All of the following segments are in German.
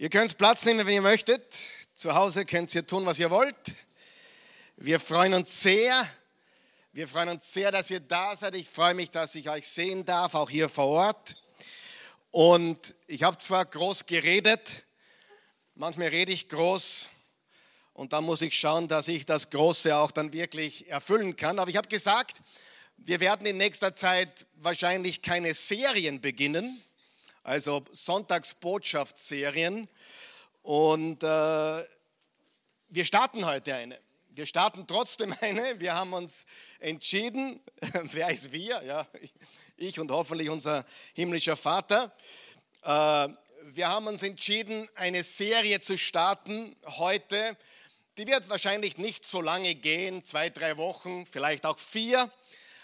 Ihr könnt Platz nehmen, wenn ihr möchtet. Zu Hause könnt ihr tun, was ihr wollt. Wir freuen uns sehr. Wir freuen uns sehr, dass ihr da seid. Ich freue mich, dass ich euch sehen darf, auch hier vor Ort. Und ich habe zwar groß geredet, manchmal rede ich groß und dann muss ich schauen, dass ich das Große auch dann wirklich erfüllen kann. Aber ich habe gesagt, wir werden in nächster Zeit wahrscheinlich keine Serien beginnen, also Sonntagsbotschaftsserien. Und äh, wir starten heute eine. Wir starten trotzdem eine. Wir haben uns entschieden, wer ist wir? Ja, ich und hoffentlich unser himmlischer Vater. Äh, wir haben uns entschieden, eine Serie zu starten heute. Die wird wahrscheinlich nicht so lange gehen, zwei, drei Wochen, vielleicht auch vier.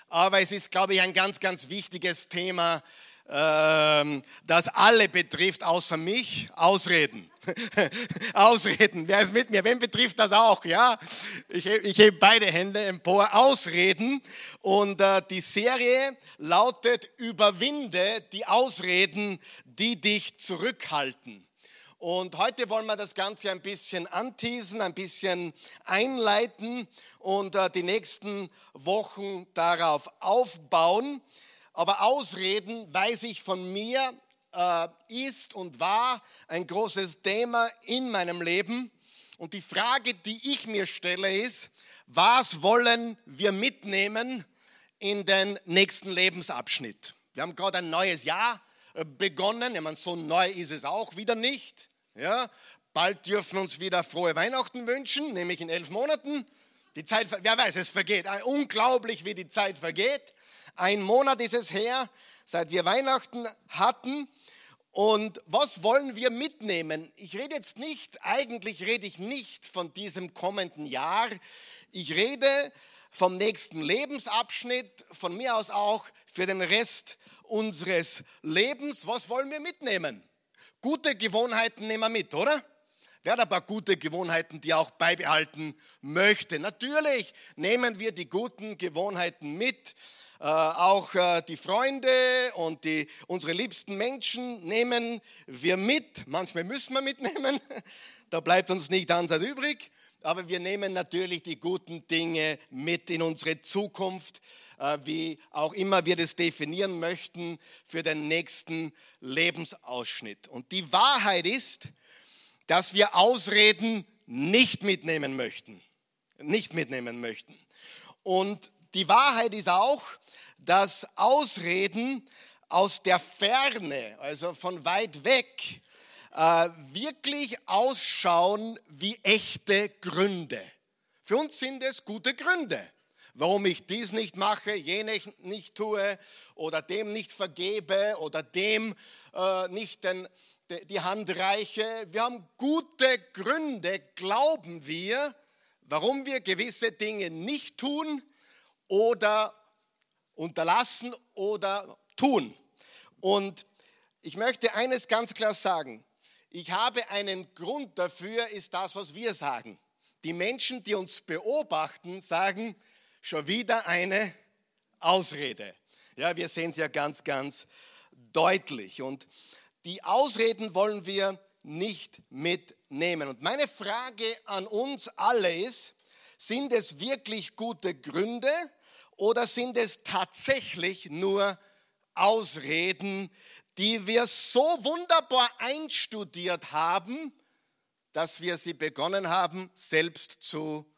Aber es ist, glaube ich, ein ganz, ganz wichtiges Thema, ähm, das alle betrifft, außer mich. Ausreden. Ausreden. Wer ist mit mir? Wen betrifft das auch? Ja, ich, ich hebe beide Hände empor. Ausreden. Und äh, die Serie lautet: Überwinde die Ausreden, die dich zurückhalten. Und heute wollen wir das Ganze ein bisschen anteasen, ein bisschen einleiten und äh, die nächsten Wochen darauf aufbauen. Aber Ausreden, weiß ich von mir, äh, ist und war ein großes Thema in meinem Leben. Und die Frage, die ich mir stelle, ist, was wollen wir mitnehmen in den nächsten Lebensabschnitt? Wir haben gerade ein neues Jahr begonnen. Ich meine, so neu ist es auch wieder nicht. Ja, bald dürfen wir uns wieder frohe Weihnachten wünschen, nämlich in elf Monaten. Die Zeit, wer weiß, es vergeht. Unglaublich, wie die Zeit vergeht. Ein Monat ist es her, seit wir Weihnachten hatten. Und was wollen wir mitnehmen? Ich rede jetzt nicht, eigentlich rede ich nicht von diesem kommenden Jahr. Ich rede vom nächsten Lebensabschnitt, von mir aus auch für den Rest unseres Lebens. Was wollen wir mitnehmen? Gute Gewohnheiten nehmen wir mit, oder? Wer hat ein paar gute Gewohnheiten, die er auch beibehalten möchte? Natürlich nehmen wir die guten Gewohnheiten mit. Äh, auch äh, die Freunde und die, unsere liebsten Menschen nehmen wir mit. Manchmal müssen wir mitnehmen. Da bleibt uns nicht anders übrig. Aber wir nehmen natürlich die guten Dinge mit in unsere Zukunft, äh, wie auch immer wir das definieren möchten für den nächsten Lebensausschnitt. Und die Wahrheit ist, dass wir Ausreden nicht mitnehmen möchten. Nicht mitnehmen möchten. Und die Wahrheit ist auch, dass Ausreden aus der Ferne, also von weit weg, äh, wirklich ausschauen wie echte Gründe. Für uns sind es gute Gründe, warum ich dies nicht mache, jenes nicht tue oder dem nicht vergebe oder dem äh, nicht den, die Hand reiche. Wir haben gute Gründe, glauben wir, warum wir gewisse Dinge nicht tun oder unterlassen oder tun. Und ich möchte eines ganz klar sagen. Ich habe einen Grund dafür, ist das, was wir sagen. Die Menschen, die uns beobachten, sagen schon wieder eine Ausrede. Ja, wir sehen es ja ganz, ganz deutlich. Und die Ausreden wollen wir nicht mitnehmen. Und meine Frage an uns alle ist, sind es wirklich gute Gründe oder sind es tatsächlich nur Ausreden, die wir so wunderbar einstudiert haben, dass wir sie begonnen haben, selbst zu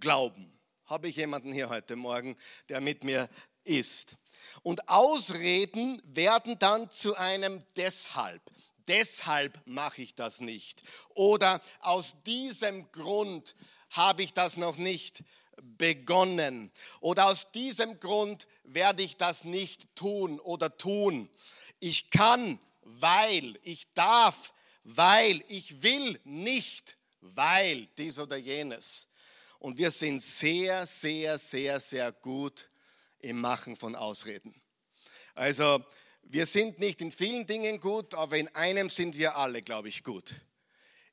glauben. Habe ich jemanden hier heute Morgen, der mit mir ist? Und Ausreden werden dann zu einem deshalb. Deshalb mache ich das nicht. Oder aus diesem Grund habe ich das noch nicht begonnen. Oder aus diesem Grund werde ich das nicht tun oder tun. Ich kann, weil, ich darf, weil, ich will nicht, weil dies oder jenes. Und wir sind sehr, sehr, sehr, sehr gut im Machen von Ausreden. Also wir sind nicht in vielen Dingen gut, aber in einem sind wir alle, glaube ich, gut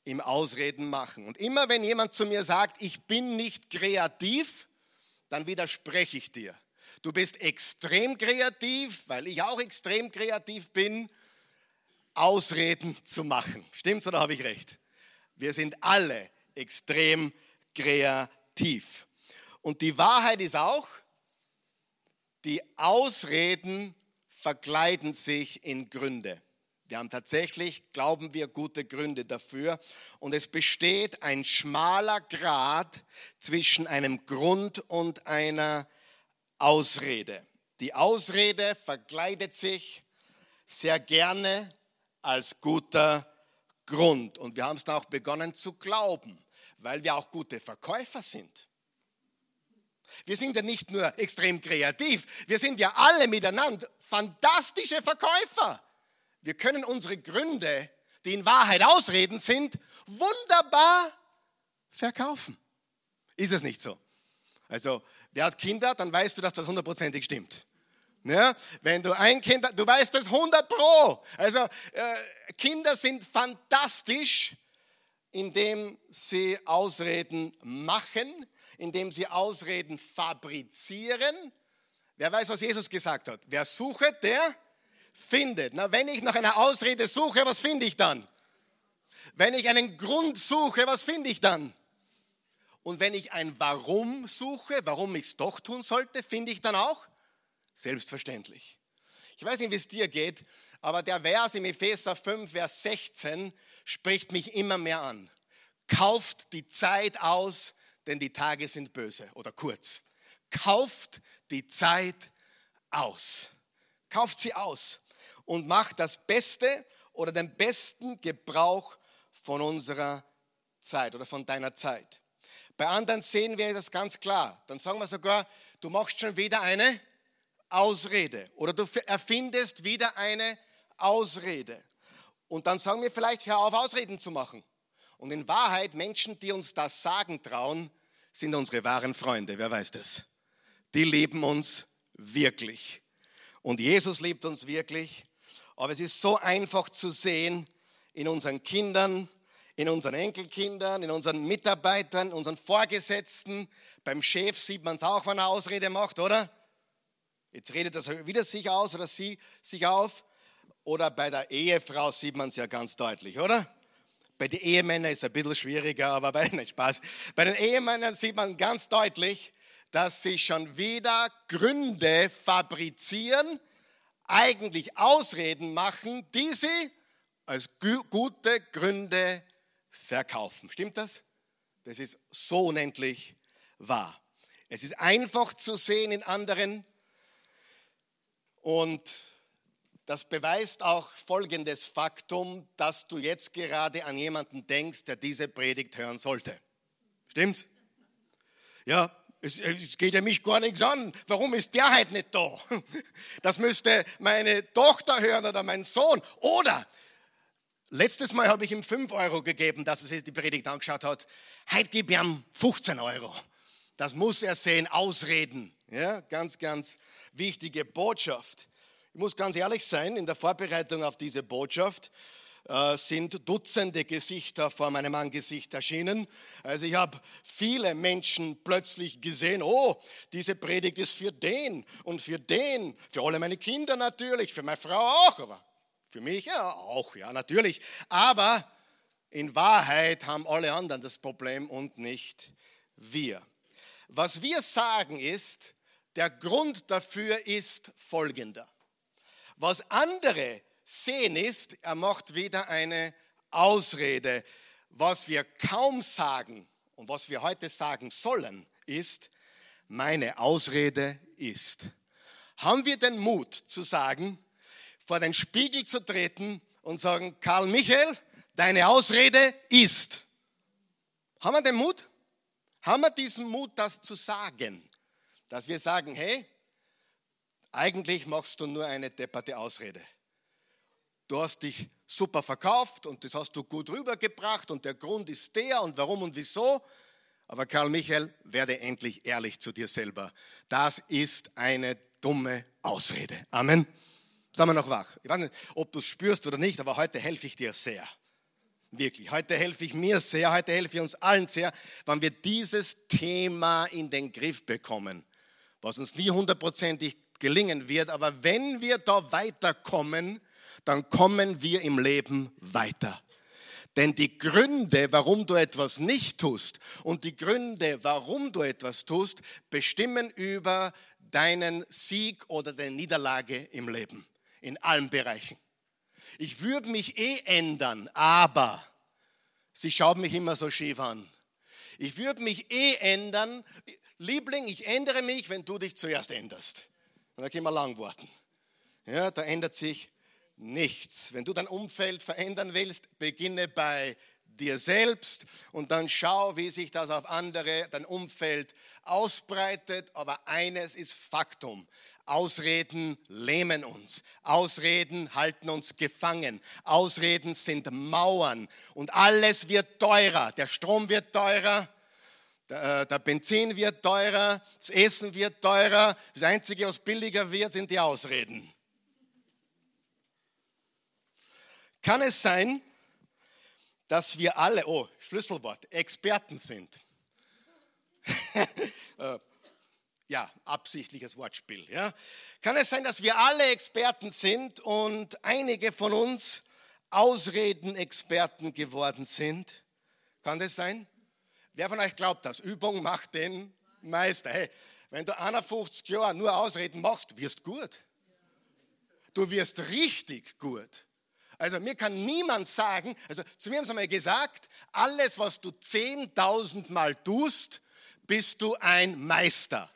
im Ausreden machen. Und immer wenn jemand zu mir sagt, ich bin nicht kreativ, dann widerspreche ich dir. Du bist extrem kreativ, weil ich auch extrem kreativ bin, Ausreden zu machen. Stimmt's oder habe ich recht? Wir sind alle extrem kreativ. Und die Wahrheit ist auch, die Ausreden verkleiden sich in Gründe. Wir haben tatsächlich, glauben wir, gute Gründe dafür. Und es besteht ein schmaler Grad zwischen einem Grund und einer Ausrede. Die Ausrede verkleidet sich sehr gerne als guter Grund. Und wir haben es dann auch begonnen zu glauben, weil wir auch gute Verkäufer sind. Wir sind ja nicht nur extrem kreativ, wir sind ja alle miteinander fantastische Verkäufer. Wir können unsere Gründe, die in Wahrheit Ausreden sind, wunderbar verkaufen. Ist es nicht so? Also, wer hat Kinder, dann weißt du, dass das hundertprozentig stimmt. Ja, wenn du ein Kind, du weißt das 100 pro. Also äh, Kinder sind fantastisch, indem sie Ausreden machen, indem sie Ausreden fabrizieren. Wer weiß, was Jesus gesagt hat? Wer sucht, der findet. Na, wenn ich nach einer Ausrede suche, was finde ich dann? Wenn ich einen Grund suche, was finde ich dann? Und wenn ich ein Warum suche, warum ich es doch tun sollte, finde ich dann auch? Selbstverständlich. Ich weiß nicht, wie es dir geht, aber der Vers im Epheser 5, Vers 16 spricht mich immer mehr an. Kauft die Zeit aus, denn die Tage sind böse oder kurz. Kauft die Zeit aus. Kauft sie aus und macht das Beste oder den besten Gebrauch von unserer Zeit oder von deiner Zeit. Bei anderen sehen wir das ganz klar. Dann sagen wir sogar, du machst schon wieder eine Ausrede oder du erfindest wieder eine Ausrede. Und dann sagen wir vielleicht, hör auf, Ausreden zu machen. Und in Wahrheit, Menschen, die uns das sagen trauen, sind unsere wahren Freunde. Wer weiß das? Die lieben uns wirklich. Und Jesus liebt uns wirklich. Aber es ist so einfach zu sehen in unseren Kindern, in unseren Enkelkindern, in unseren Mitarbeitern, unseren Vorgesetzten. Beim Chef sieht man es auch, wenn er Ausrede macht, oder? Jetzt redet er wieder sich aus oder sie sich auf. Oder bei der Ehefrau sieht man es ja ganz deutlich, oder? Bei den Ehemännern ist es ein bisschen schwieriger, aber bei, nein, Spaß. Bei den Ehemännern sieht man ganz deutlich, dass sie schon wieder Gründe fabrizieren, eigentlich Ausreden machen, die sie als gute Gründe verkaufen. Stimmt das? Das ist so unendlich wahr. Es ist einfach zu sehen in anderen und das beweist auch folgendes Faktum, dass du jetzt gerade an jemanden denkst, der diese Predigt hören sollte. Stimmt's? Ja, es, es, geht ja mich gar nichts an. Warum ist der halt nicht da? Das müsste meine Tochter hören oder mein Sohn. Oder letztes Mal habe ich ihm 5 Euro gegeben, dass er sich die Predigt angeschaut hat. Heute gebe ich ihm 15 Euro. Das muss er sehen, ausreden. Ja, ganz, ganz wichtige Botschaft. Ich muss ganz ehrlich sein, in der Vorbereitung auf diese Botschaft äh, sind Dutzende Gesichter vor meinem Angesicht erschienen. Also ich habe viele Menschen plötzlich gesehen, oh, diese Predigt ist für den und für den, für alle meine Kinder natürlich, für meine Frau auch, aber für mich ja auch, ja natürlich. Aber in Wahrheit haben alle anderen das Problem und nicht wir. Was wir sagen ist, der Grund dafür ist folgender. Was andere sehen ist, er macht wieder eine Ausrede. Was wir kaum sagen und was wir heute sagen sollen, ist, meine Ausrede ist. Haben wir den Mut zu sagen, vor den Spiegel zu treten und sagen, Karl Michael, deine Ausrede ist. Haben wir den Mut? Haben wir diesen Mut, das zu sagen? Dass wir sagen, hey, eigentlich machst du nur eine depperte Ausrede du hast dich super verkauft und das hast du gut rübergebracht und der Grund ist der und warum und wieso. Aber Karl Michael, werde endlich ehrlich zu dir selber. Das ist eine dumme Ausrede. Amen. Sagen wir noch wach. Ich weiß nicht, ob du es spürst oder nicht, aber heute helfe ich dir sehr. Wirklich. Heute helfe ich mir sehr, heute helfe ich uns allen sehr, wenn wir dieses Thema in den Griff bekommen. Was uns nie hundertprozentig gelingen wird, aber wenn wir da weiterkommen, dann kommen wir im Leben weiter. Denn die Gründe, warum du etwas nicht tust und die Gründe, warum du etwas tust, bestimmen über deinen Sieg oder deine Niederlage im Leben, in allen Bereichen. Ich würde mich eh ändern, aber sie schaut mich immer so schief an. Ich würde mich eh ändern. Liebling, ich ändere mich, wenn du dich zuerst änderst. Und da können wir lang warten. Ja, da ändert sich nichts. Wenn du dein Umfeld verändern willst, beginne bei dir selbst und dann schau, wie sich das auf andere, dein Umfeld ausbreitet. Aber eines ist Faktum. Ausreden lähmen uns. Ausreden halten uns gefangen. Ausreden sind Mauern. Und alles wird teurer. Der Strom wird teurer. Der, äh, Benzin wird teurer. Das Essen wird teurer. Das Einzige, was billiger wird, sind die Ausreden. Kann es sein, dass wir alle, oh, Schlüsselwort, Experten sind? Äh, ja, absichtliches Wortspiel. Ja. Kann es sein, dass wir alle Experten sind und einige von uns Ausreden-Experten geworden sind? Kann das sein? Wer von euch glaubt das? Übung macht den Meister. Hey, wenn du 51 Jahre nur Ausreden machst, wirst du gut. Du wirst richtig gut. Also mir kann niemand sagen, also zu mir haben sie mal gesagt, alles, was du 10.000 Mal tust, bist du ein Meister.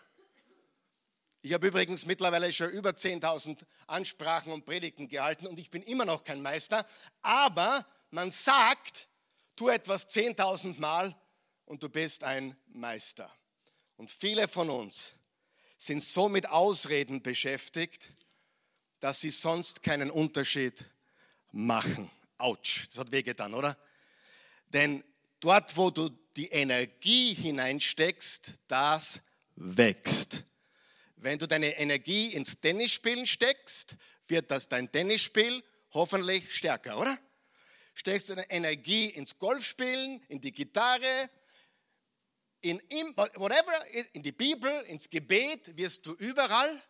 Ich habe übrigens mittlerweile schon über 10.000 Ansprachen und Predigten gehalten und ich bin immer noch kein Meister, aber man sagt, tu etwas 10.000 Mal und du bist ein Meister. Und viele von uns sind so mit Ausreden beschäftigt, dass sie sonst keinen Unterschied machen. Autsch, das hat wehgetan, oder? Denn dort, wo du die Energie hineinsteckst, das wächst. Wenn du deine Energie ins Tennisspielen steckst, wird das dein Tennisspiel hoffentlich stärker, oder? Steckst du deine Energie ins Golfspielen, in die Gitarre, in whatever, in die Bibel, ins Gebet, wirst du überall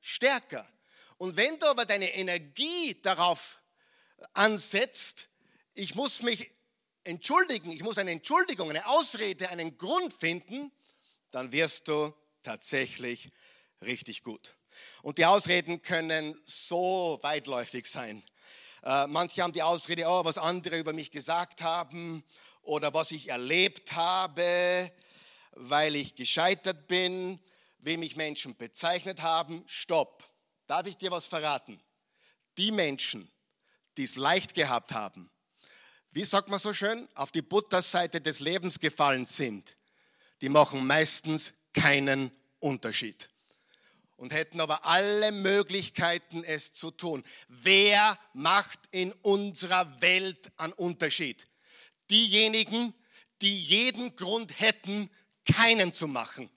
stärker. Und wenn du aber deine Energie darauf ansetzt, ich muss mich entschuldigen, ich muss eine Entschuldigung, eine Ausrede, einen Grund finden, dann wirst du tatsächlich richtig gut. Und die Ausreden können so weitläufig sein. Äh, manche haben die Ausrede, oh, was andere über mich gesagt haben oder was ich erlebt habe, weil ich gescheitert bin, wie mich Menschen bezeichnet haben. Stopp. Darf ich dir was verraten? Die Menschen, die es leicht gehabt haben, wie sagt man so schön, auf die Butterseite des Lebens gefallen sind, die machen meistens keinen Unterschied und hätten aber alle Möglichkeiten, es zu tun. Wer macht in unserer Welt einen Unterschied? Diejenigen, die jeden Grund hätten, keinen zu machen.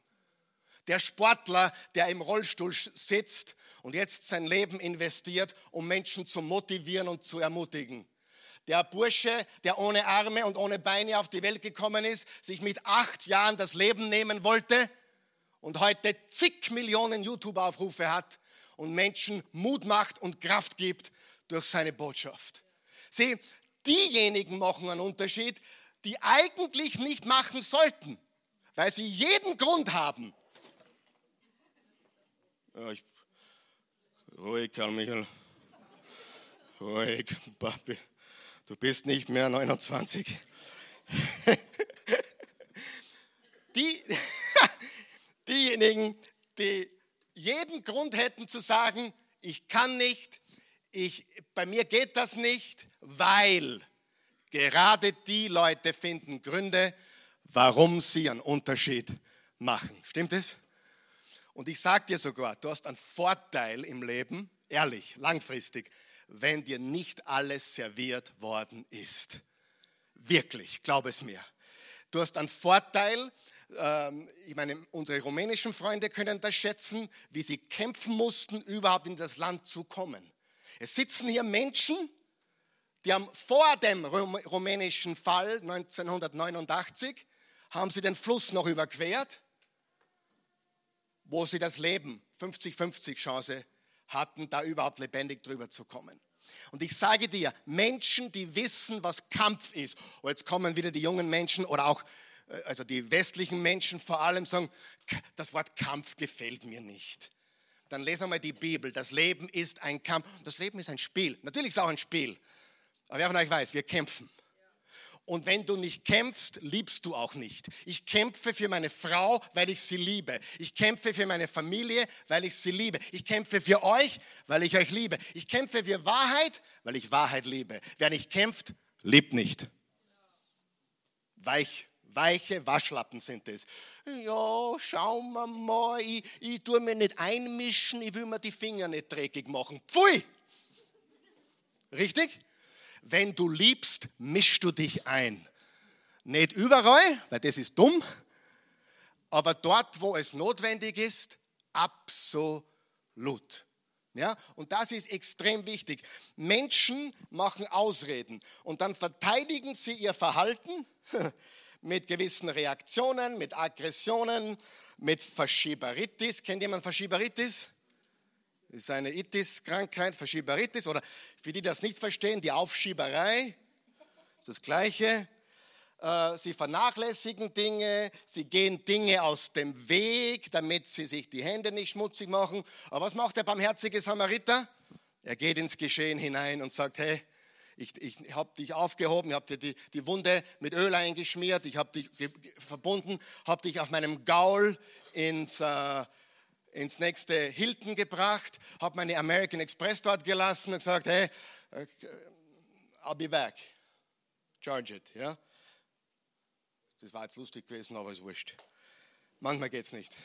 Der Sportler, der im Rollstuhl sitzt und jetzt sein Leben investiert, um Menschen zu motivieren und zu ermutigen. Der Bursche, der ohne Arme und ohne Beine auf die Welt gekommen ist, sich mit acht Jahren das Leben nehmen wollte und heute zig Millionen YouTube-Aufrufe hat und Menschen Mut macht und Kraft gibt durch seine Botschaft. Sieh, diejenigen machen einen Unterschied, die eigentlich nicht machen sollten, weil sie jeden Grund haben, ja, ich, ruhig, Karl Michael. Ruhig, Papi. Du bist nicht mehr 29. Die, diejenigen, die jeden Grund hätten zu sagen, ich kann nicht, ich, bei mir geht das nicht, weil gerade die Leute finden Gründe, warum sie einen Unterschied machen. Stimmt es? Und ich sage dir sogar, du hast einen Vorteil im Leben, ehrlich, langfristig, wenn dir nicht alles serviert worden ist. Wirklich, glaub es mir. Du hast einen Vorteil, ähm, ich meine, unsere rumänischen Freunde können das schätzen, wie sie kämpfen mussten, überhaupt in das Land zu kommen. Es sitzen hier Menschen, die haben vor dem rumänischen Fall 1989, haben sie den Fluss noch überquert wo sie das Leben 50-50 Chance hatten, da überhaupt lebendig drüber zu kommen. Und ich sage dir, Menschen, die wissen, was Kampf ist, und jetzt kommen wieder die jungen Menschen oder auch äh, also die westlichen Menschen vor allem sagen, das Wort Kampf gefällt mir nicht. Dann lesen wir mal die Bibel. Das Leben ist ein Kampf. Das Leben ist ein Spiel. Natürlich ist es auch ein Spiel. Aber wer von euch weiß, wir kämpfen. Und wenn du nicht kämpfst, liebst du auch nicht. Ich kämpfe für meine Frau, weil ich sie liebe. Ich kämpfe für meine Familie, weil ich sie liebe. Ich kämpfe für euch, weil ich euch liebe. Ich kämpfe für Wahrheit, weil ich Wahrheit liebe. Wer nicht kämpft, lebt nicht. Weich, weiche Waschlappen sind es. Ja, schauen wir mal, ich, ich tue mir nicht einmischen, ich will mir die Finger nicht dreckig machen. Pfui! Richtig? Wenn du liebst, mischst du dich ein. Nicht überall, weil das ist dumm, aber dort, wo es notwendig ist, absolut. Ja, und das ist extrem wichtig. Menschen machen Ausreden und dann verteidigen sie ihr Verhalten mit gewissen Reaktionen, mit Aggressionen, mit Faschieberitis. Kennt jemand Faschieberitis? Das ist eine Itis-Krankheit, Verschieberitis oder für die, die das nicht verstehen, die Aufschieberei. Das ist das Gleiche. Äh, sie vernachlässigen Dinge, sie gehen Dinge aus dem Weg, damit sie sich die Hände nicht schmutzig machen. Aber was macht der barmherzige Samariter? Er geht ins Geschehen hinein und sagt, hey, ich, ich habe dich aufgehoben, ich habe dir die, die Wunde mit Öl eingeschmiert, ich habe dich verbunden, habe dich auf meinem Gaul ins, äh, ins nächste Hilton gebracht, habe meine American Express dort gelassen und gesagt, hey, äh, I'll be back. Charge it, ja. Das war jetzt lustig gewesen, aber ist wurscht. Manchmal geht es nicht.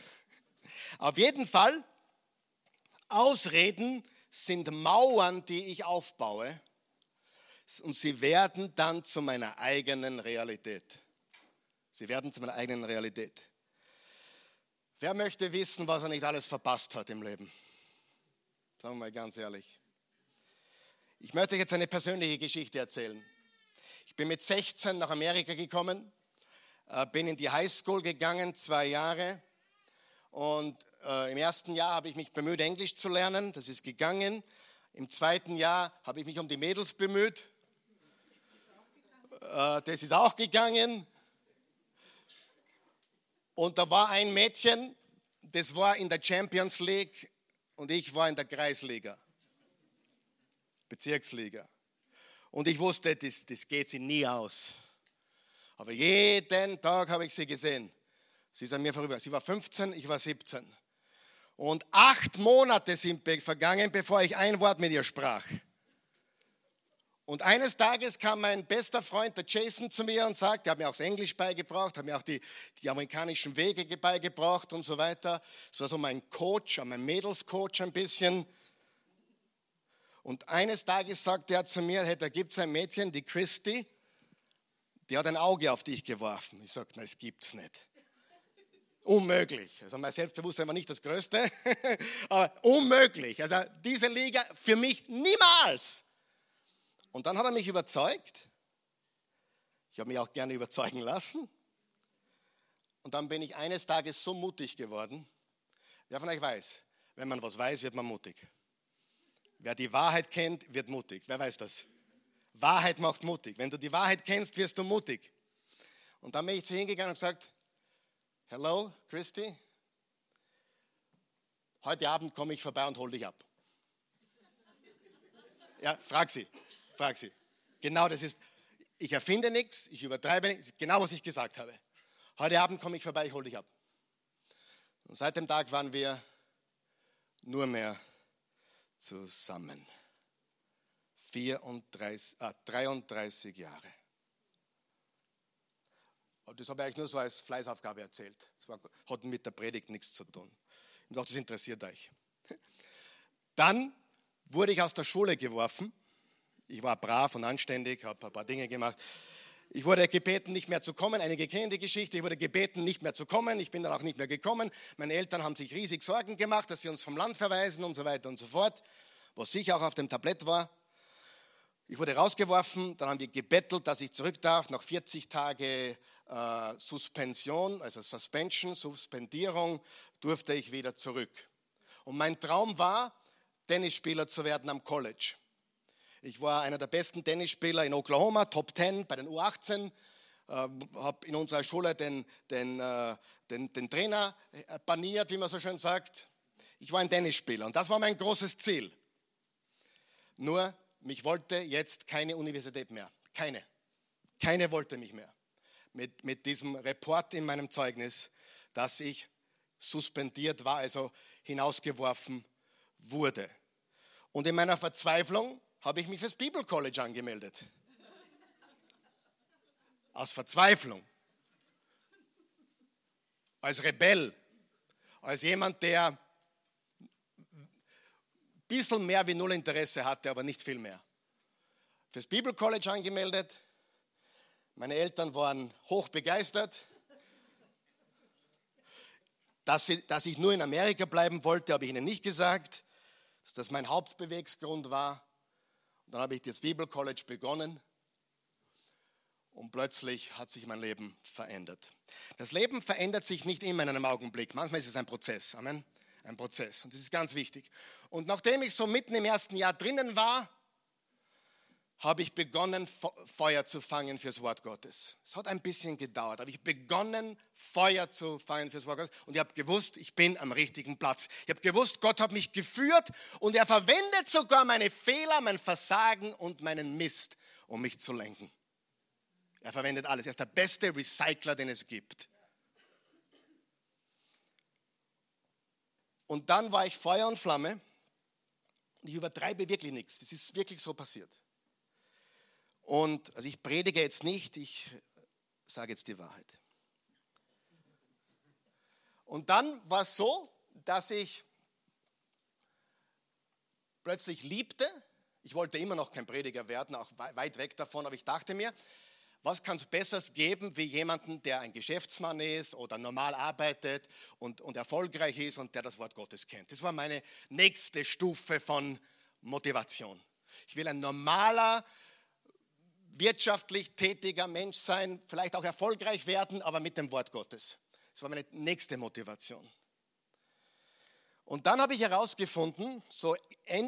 Auf jeden Fall, Ausreden sind Mauern, die ich aufbaue und sie werden dann zu meiner eigenen Realität. Sie werden zu meiner eigenen Realität. Wer möchte wissen, was er nicht alles verpasst hat im Leben? Sagen wir mal ganz ehrlich. Ich möchte jetzt eine persönliche Geschichte erzählen. Ich bin mit 16 nach Amerika gekommen, äh, bin in die Highschool gegangen, zwei Jahre. Und äh, im ersten Jahr habe ich mich bemüht, Englisch zu lernen. Das ist gegangen. Im zweiten Jahr habe ich mich um die Mädels bemüht. Äh, das ist auch gegangen. Und da war ein Mädchen, das war in der Champions League und ich war in der Kreisliga, Bezirksliga. Und ich wusste, das, das geht sie nie aus. Aber jeden Tag habe ich sie gesehen. Sie ist an mir vorüber. Sie war 15, ich war 17. Und acht Monate sind vergangen, bevor ich ein Wort mit ihr sprach. Und eines Tages kam mein bester Freund, der Jason, zu mir und sagte, er hat mir auch das Englisch beigebracht, hat mir auch die, die amerikanischen Wege beigebracht und so weiter. Das war so mein Coach, mein Mädelscoach ein bisschen. Und eines Tages sagte er zu mir, hey, da gibt es ein Mädchen, die Christy, die hat ein Auge auf dich geworfen. Ich sagte, nein, es gibt's nicht. Unmöglich. Also mein Selbstbewusstsein war nicht das Größte, aber unmöglich. Also diese Liga für mich niemals. Und dann hat er mich überzeugt. Ich habe mich auch gerne überzeugen lassen. Und dann bin ich eines Tages so mutig geworden. Wer von euch weiß, wenn man was weiß, wird man mutig. Wer die Wahrheit kennt, wird mutig. Wer weiß das? Wahrheit macht mutig. Wenn du die Wahrheit kennst, wirst du mutig. Und dann bin ich zu hingegangen und gesagt, Hello, Christy. Heute Abend komme ich vorbei und hole dich ab. Ja, frag sie. Frag sie. Genau das ist, ich erfinde nichts, ich übertreibe nichts, genau was ich gesagt habe. Heute Abend komme ich vorbei, ich hole dich ab. Und seit dem Tag waren wir nur mehr zusammen. 34, ah, 33 Jahre. Und das habe ich eigentlich nur so als Fleißaufgabe erzählt. Das war, hat mit der Predigt nichts zu tun. Ich dachte, das interessiert euch. Dann wurde ich aus der Schule geworfen ich war brav und anständig, habe ein paar Dinge gemacht. Ich wurde gebeten, nicht mehr zu kommen. Einige kennen die Geschichte. Ich wurde gebeten, nicht mehr zu kommen. Ich bin dann auch nicht mehr gekommen. Meine Eltern haben sich riesig Sorgen gemacht, dass sie uns vom Land verweisen und so weiter und so fort, was sicher auch auf dem Tablett war. Ich wurde rausgeworfen, dann haben wir gebettelt, dass ich zurück darf. Nach 40 Tage äh, Suspension, also Suspension, Suspendierung, durfte ich wieder zurück. Und mein Traum war, Tennisspieler zu werden am College. Ich war einer der besten Tennisspieler in Oklahoma, Top 10 bei den U18. Äh, habe in unserer Schule den, den, äh, den, den Trainer äh, baniert, wie man so schön sagt. Ich war ein Tennisspieler und das war mein großes Ziel. Nur, mich wollte jetzt keine Universität mehr. Keine. Keine wollte mich mehr. Mit, mit diesem Report in meinem Zeugnis, dass ich suspendiert war, also hinausgeworfen wurde. Und in meiner Verzweiflung habe ich mich fürs Bibelcollege angemeldet. Aus Verzweiflung. Als Rebell. Als jemand, der ein bisschen mehr wie null Interesse hatte, aber nicht viel mehr. Fürs Bibelcollege angemeldet. Meine Eltern waren hoch begeistert. Dass, sie, dass ich nur in Amerika bleiben wollte, habe ich ihnen nicht gesagt, dass das mein Hauptbewegsgrund war. Dann habe ich das Bibelcollege begonnen und plötzlich hat sich mein Leben verändert. Das Leben verändert sich nicht immer in einem Augenblick. Manchmal ist es ein Prozess. Amen. Ein Prozess. Und das ist ganz wichtig. Und nachdem ich so mitten im ersten Jahr drinnen war, habe ich begonnen, Feuer zu fangen fürs Wort Gottes. Es hat ein bisschen gedauert, aber ich begonnen, Feuer zu fangen fürs Wort Gottes. Und ich habe gewusst, ich bin am richtigen Platz. Ich habe gewusst, Gott hat mich geführt und er verwendet sogar meine Fehler, mein Versagen und meinen Mist, um mich zu lenken. Er verwendet alles. Er ist der beste Recycler, den es gibt. Und dann war ich Feuer und Flamme. Und ich übertreibe wirklich nichts. Es ist wirklich so passiert. Und also ich predige jetzt nicht, ich sage jetzt die Wahrheit. Und dann war es so, dass ich plötzlich liebte. Ich wollte immer noch kein Prediger werden, auch weit weg davon, aber ich dachte mir, was kann es Besseres geben wie jemanden, der ein Geschäftsmann ist oder normal arbeitet und, und erfolgreich ist und der das Wort Gottes kennt? Das war meine nächste Stufe von Motivation. Ich will ein normaler, wirtschaftlich tätiger Mensch sein, vielleicht auch erfolgreich werden, aber mit dem Wort Gottes. Das war meine nächste Motivation. Und dann habe ich herausgefunden, so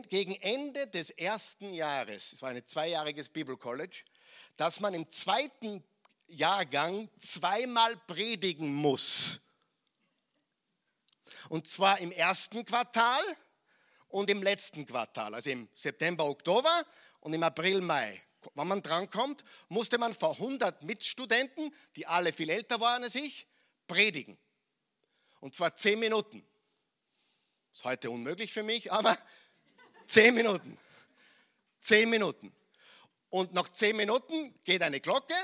gegen Ende des ersten Jahres, es war ein zweijähriges Bibelcollege, dass man im zweiten Jahrgang zweimal predigen muss. Und zwar im ersten Quartal und im letzten Quartal, also im September, Oktober und im April, Mai wenn man drankommt, musste man vor 100 Mitstudenten, die alle viel älter waren als ich, predigen. Und zwar 10 Minuten. Ist heute unmöglich für mich, aber 10 Minuten. 10 Minuten. Und nach 10 Minuten geht eine Glocke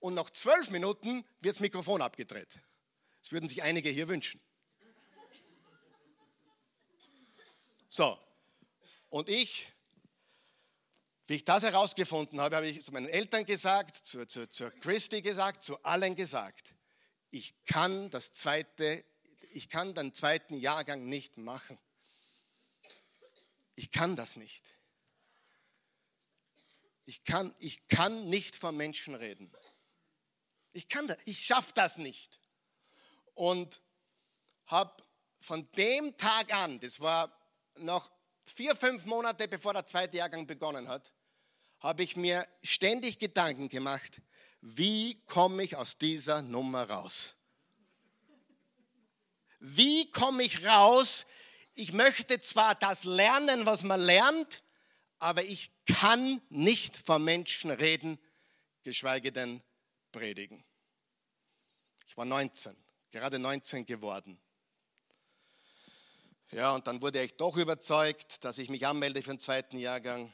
und nach 12 Minuten wird das Mikrofon abgedreht. Das würden sich einige hier wünschen. So, und ich wie ich das herausgefunden habe, habe ich zu meinen Eltern gesagt, zu, zu, zur Christi gesagt, zu allen gesagt, ich kann das zweite, ich kann den zweiten Jahrgang nicht machen. Ich kann das nicht. Ich kann, ich kann nicht vor Menschen reden. Ich kann das, ich schaffe das nicht. Und habe von dem Tag an, das war noch vier, fünf Monate bevor der zweite Jahrgang begonnen hat, habe ich mir ständig Gedanken gemacht, wie komme ich aus dieser Nummer raus? Wie komme ich raus? Ich möchte zwar das lernen, was man lernt, aber ich kann nicht vor Menschen reden, geschweige denn predigen. Ich war 19, gerade 19 geworden. Ja, und dann wurde ich doch überzeugt, dass ich mich anmelde für den zweiten Jahrgang.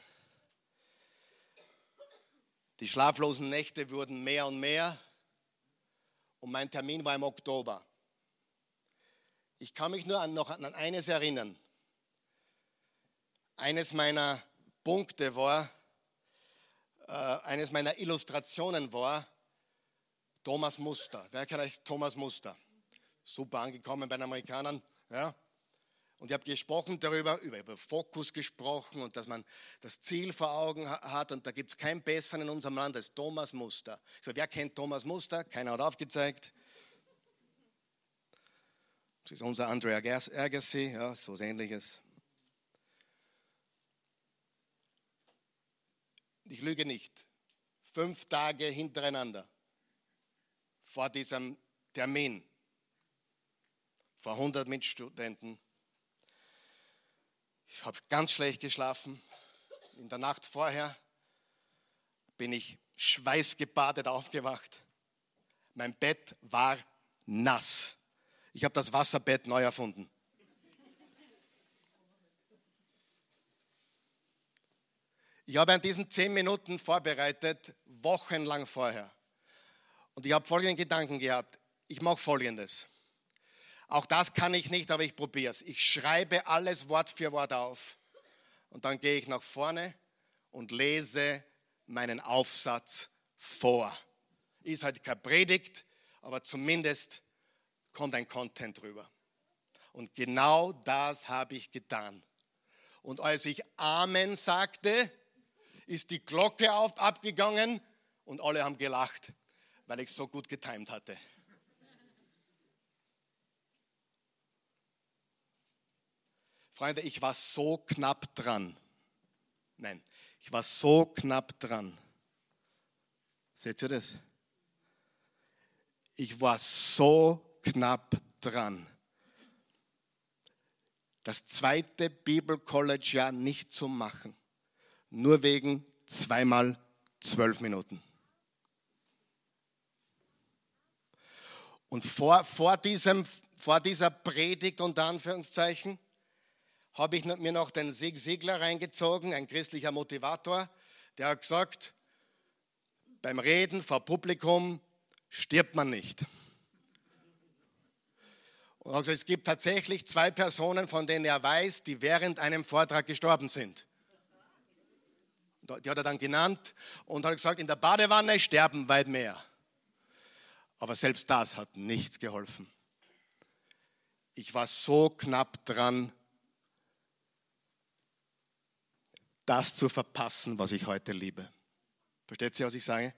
Die schlaflosen Nächte wurden mehr und mehr und mein Termin war im Oktober. Ich kann mich nur an, noch an eines erinnern. Eines meiner Punkte war, äh, eines meiner Illustrationen war Thomas Muster. Wer kennt euch Thomas Muster? Super angekommen bei den Amerikanern. Ja? Und ich habe gesprochen darüber, über, Fokus gesprochen und dass man das Ziel vor Augen hat. Und da gibt es keinen besseren in unserem Land als Thomas Muster. Ich so, wer kennt Thomas Muster? Keiner hat aufgezeigt. Das ist unser Andrea Agassi, ja, so was ähnliches. ich lüge nicht, fünf Tage hintereinander vor diesem Termin, vor 100 Mitstudenten. Ich habe ganz schlecht geschlafen. In der Nacht vorher bin ich schweißgebadet aufgewacht. Mein Bett war nass. Ich habe das Wasserbett neu erfunden. Ich habe an diesen zehn Minuten vorbereitet, wochenlang vorher. Und ich habe folgenden Gedanken gehabt. Ich mache folgendes. Auch das kann ich nicht, aber ich probiere es. Ich schreibe alles Wort für Wort auf. Und dann gehe ich nach vorne und lese meinen Aufsatz vor. Ist halt keine Predigt, aber zumindest kommt ein Content drüber. Und genau das habe ich getan. Und als ich Amen sagte, ist die Glocke auf, abgegangen und alle haben gelacht, weil ich so gut getimt hatte. Freunde, ich war so knapp dran. Nein, ich war so knapp dran. Seht ihr das? Ich war so knapp dran. Das zweite Bibelcollege-Jahr nicht zu machen nur wegen zweimal zwölf Minuten. Und vor, vor, diesem, vor dieser Predigt unter Anführungszeichen habe ich mir noch den Sieg Siegler reingezogen, ein christlicher Motivator, der hat gesagt, beim Reden vor Publikum stirbt man nicht. Und also es gibt tatsächlich zwei Personen, von denen er weiß, die während einem Vortrag gestorben sind die hat er dann genannt und hat gesagt, in der Badewanne sterben weit mehr. Aber selbst das hat nichts geholfen. Ich war so knapp dran, das zu verpassen, was ich heute liebe. Versteht ihr, was ich sage?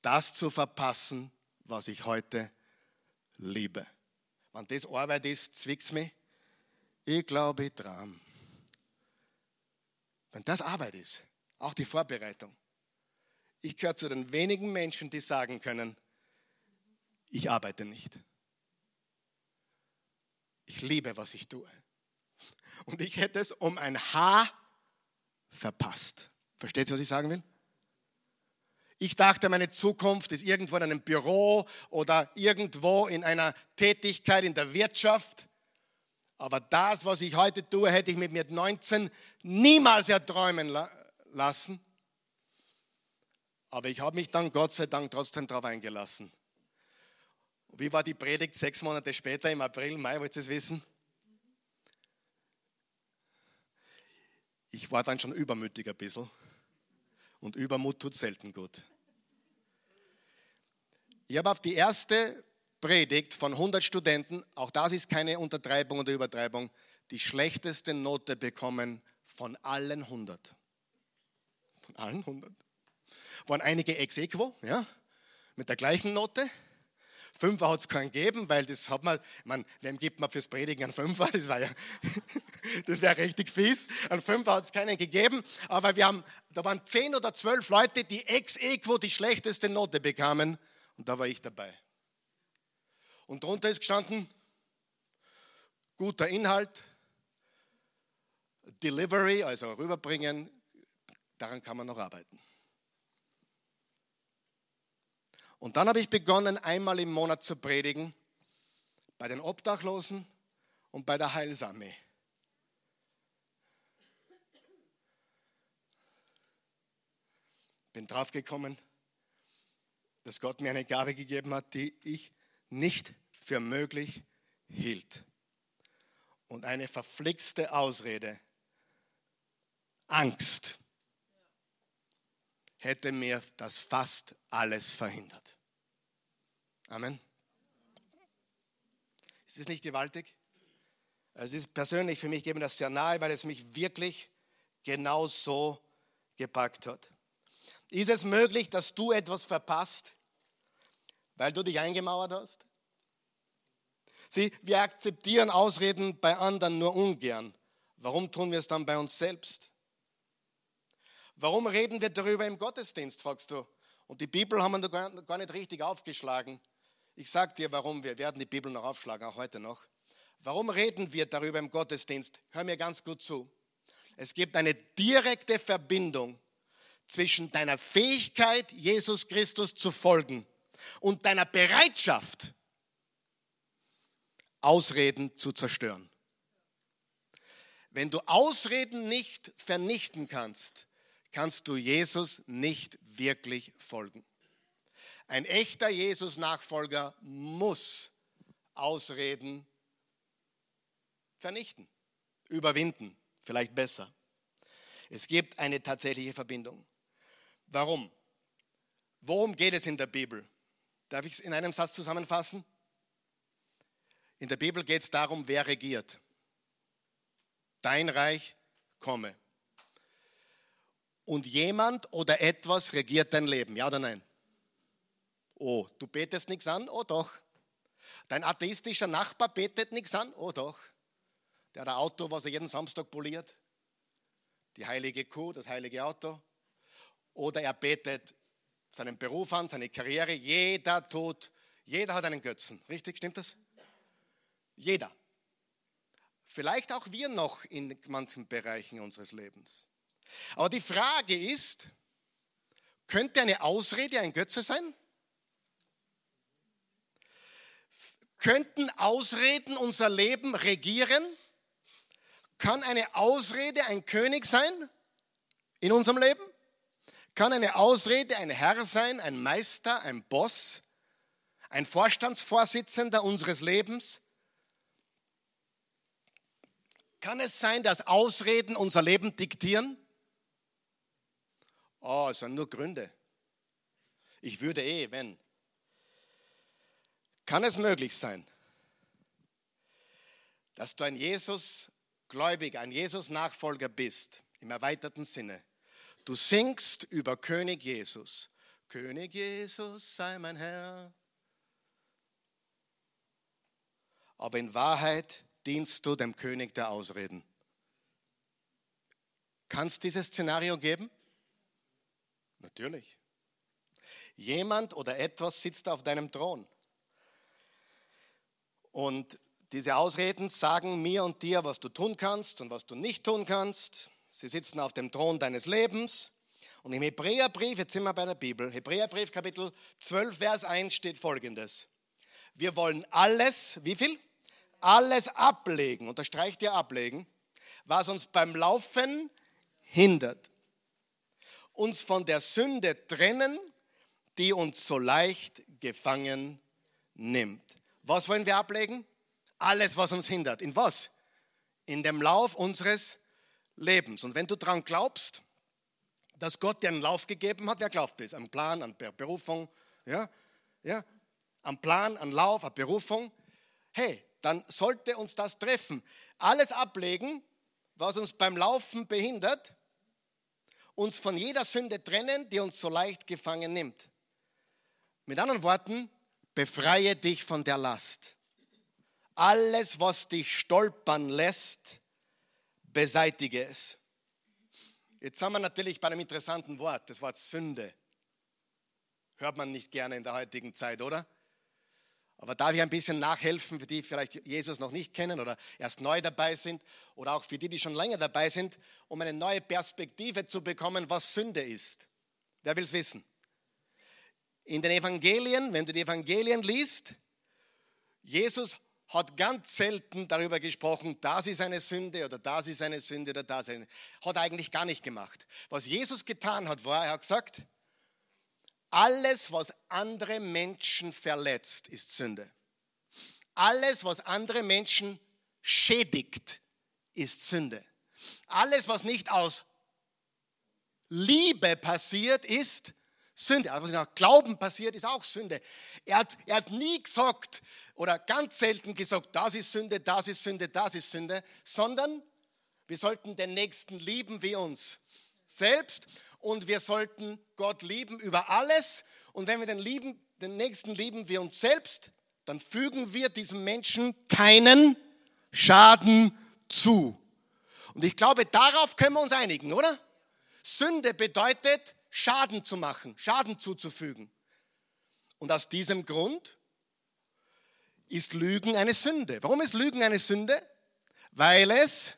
Das zu verpassen, was ich heute liebe. Wenn das Arbeit ist, zwickt es mich. Ich glaube dran. Wenn das Arbeit ist, auch die Vorbereitung. Ich gehöre zu den wenigen Menschen, die sagen können, ich arbeite nicht. Ich liebe, was ich tue. Und ich hätte es um ein Haar verpasst. Versteht ihr, was ich sagen will? Ich dachte, meine Zukunft ist irgendwo in einem Büro oder irgendwo in einer Tätigkeit in der Wirtschaft. Aber das, was ich heute tue, hätte ich mit mir 19 niemals erträumen lassen. Aber ich habe mich dann Gott sei Dank trotzdem darauf eingelassen. Wie war die Predigt sechs Monate später, im April, Mai, wollt ihr es wissen? Ich war dann schon übermütig ein bisschen. Und Übermut tut selten gut. Ich habe auf die erste Predigt von 100 Studenten, auch das ist keine Untertreibung oder Übertreibung, die schlechteste Note bekommen von allen 100 von allen 100. Waren einige ex equo, ja, mit der gleichen Note. Fünfer hat es keinen gegeben, weil das hat man, man, wem gibt man fürs Predigen einen Fünfer? Das ja, das wäre richtig fies. Ein Fünfer hat es keinen gegeben, aber wir haben, da waren zehn oder zwölf Leute, die ex equo die schlechteste Note bekamen und da war ich dabei. Und drunter ist gestanden, guter Inhalt, Delivery, also rüberbringen, Daran kann man noch arbeiten. Und dann habe ich begonnen, einmal im Monat zu predigen, bei den Obdachlosen und bei der Heilsarmee. Bin draufgekommen, dass Gott mir eine Gabe gegeben hat, die ich nicht für möglich hielt. Und eine verflixte Ausrede, Angst, hätte mir das fast alles verhindert. Amen. Ist das nicht gewaltig? Also es ist persönlich für mich, gebe das sehr nahe, weil es mich wirklich genau so gepackt hat. Ist es möglich, dass du etwas verpasst, weil du dich eingemauert hast? Sieh, wir akzeptieren Ausreden bei anderen nur ungern. Warum tun wir es dann bei uns selbst? Warum reden wir darüber im Gottesdienst, fragst du? Und die Bibel haben wir gar nicht richtig aufgeschlagen. Ich sage dir, warum wir werden die Bibel noch aufschlagen, auch heute noch. Warum reden wir darüber im Gottesdienst? Hör mir ganz gut zu. Es gibt eine direkte Verbindung zwischen deiner Fähigkeit, Jesus Christus zu folgen und deiner Bereitschaft, Ausreden zu zerstören. Wenn du Ausreden nicht vernichten kannst, kannst du Jesus nicht wirklich folgen. Ein echter Jesus-Nachfolger muss Ausreden vernichten, überwinden, vielleicht besser. Es gibt eine tatsächliche Verbindung. Warum? Worum geht es in der Bibel? Darf ich es in einem Satz zusammenfassen? In der Bibel geht es darum, wer regiert. Dein Reich komme. Und jemand oder etwas regiert dein Leben, ja oder nein? Oh, du betest nichts an? Oh doch. Dein atheistischer Nachbar betet nichts an? Oh doch. Der hat ein Auto, was er jeden Samstag poliert. Die heilige Kuh, das heilige Auto. Oder er betet seinen Beruf an, seine Karriere. Jeder tut, jeder hat einen Götzen. Richtig, stimmt das? Jeder. Vielleicht auch wir noch in manchen Bereichen unseres Lebens. Aber die Frage ist, könnte eine Ausrede ein Götze sein? Könnten Ausreden unser Leben regieren? Kann eine Ausrede ein König sein in unserem Leben? Kann eine Ausrede ein Herr sein, ein Meister, ein Boss, ein Vorstandsvorsitzender unseres Lebens? Kann es sein, dass Ausreden unser Leben diktieren? Oh, es sind nur Gründe. Ich würde eh, wenn. Kann es möglich sein, dass du ein Jesus-Gläubiger, ein Jesus-Nachfolger bist, im erweiterten Sinne? Du singst über König Jesus. König Jesus sei mein Herr. Aber in Wahrheit dienst du dem König der Ausreden. Kann es dieses Szenario geben? Natürlich. Jemand oder etwas sitzt auf deinem Thron. Und diese Ausreden sagen mir und dir, was du tun kannst und was du nicht tun kannst. Sie sitzen auf dem Thron deines Lebens. Und im Hebräerbrief, jetzt sind wir bei der Bibel, Hebräerbrief Kapitel 12, Vers 1 steht folgendes. Wir wollen alles, wie viel? alles ablegen, unterstreicht ihr ablegen, was uns beim Laufen hindert. Uns von der Sünde trennen, die uns so leicht gefangen nimmt. Was wollen wir ablegen? Alles, was uns hindert. In was? In dem Lauf unseres Lebens. Und wenn du daran glaubst, dass Gott dir einen Lauf gegeben hat, wer glaubt das? Am Plan, an Berufung, ja, ja, am Plan, an Lauf, an Berufung. Hey, dann sollte uns das treffen. Alles ablegen, was uns beim Laufen behindert, uns von jeder Sünde trennen, die uns so leicht gefangen nimmt. Mit anderen Worten, befreie dich von der Last. Alles, was dich stolpern lässt, beseitige es. Jetzt sind wir natürlich bei einem interessanten Wort, das Wort Sünde. Hört man nicht gerne in der heutigen Zeit, oder? Aber darf ich ein bisschen nachhelfen für die, die vielleicht Jesus noch nicht kennen oder erst neu dabei sind oder auch für die, die schon länger dabei sind, um eine neue Perspektive zu bekommen, was Sünde ist? Wer will es wissen? In den Evangelien, wenn du die Evangelien liest, Jesus hat ganz selten darüber gesprochen, das ist eine Sünde oder das ist eine Sünde oder das ist eine. Hat er eigentlich gar nicht gemacht. Was Jesus getan hat, war, er hat gesagt, alles, was andere Menschen verletzt, ist Sünde. Alles, was andere Menschen schädigt, ist Sünde. Alles, was nicht aus Liebe passiert, ist Sünde. Alles, was nach Glauben passiert, ist auch Sünde. Er hat, er hat nie gesagt oder ganz selten gesagt, das ist Sünde, das ist Sünde, das ist Sünde, sondern wir sollten den Nächsten lieben wie uns selbst und wir sollten Gott lieben über alles. Und wenn wir den, lieben, den Nächsten lieben wie uns selbst, dann fügen wir diesem Menschen keinen Schaden zu. Und ich glaube, darauf können wir uns einigen, oder? Sünde bedeutet, Schaden zu machen, Schaden zuzufügen. Und aus diesem Grund ist Lügen eine Sünde. Warum ist Lügen eine Sünde? Weil es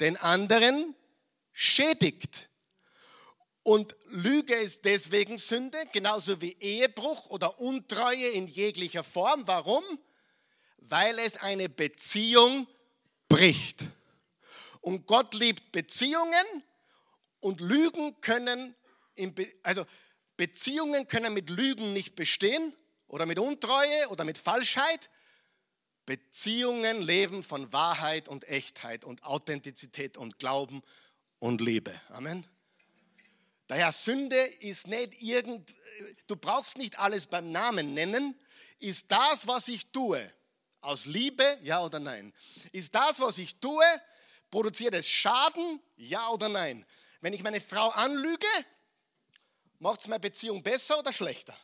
den anderen schädigt. Und Lüge ist deswegen Sünde, genauso wie Ehebruch oder Untreue in jeglicher Form. Warum? Weil es eine Beziehung bricht. Und Gott liebt Beziehungen und Lügen können, Be also Beziehungen können mit Lügen nicht bestehen oder mit Untreue oder mit Falschheit. Beziehungen leben von Wahrheit und Echtheit und Authentizität und Glauben und Liebe. Amen. Daher Sünde ist nicht irgend, du brauchst nicht alles beim Namen nennen. Ist das, was ich tue, aus Liebe, ja oder nein? Ist das, was ich tue, produziert es Schaden, ja oder nein? Wenn ich meine Frau anlüge, macht es meine Beziehung besser oder schlechter?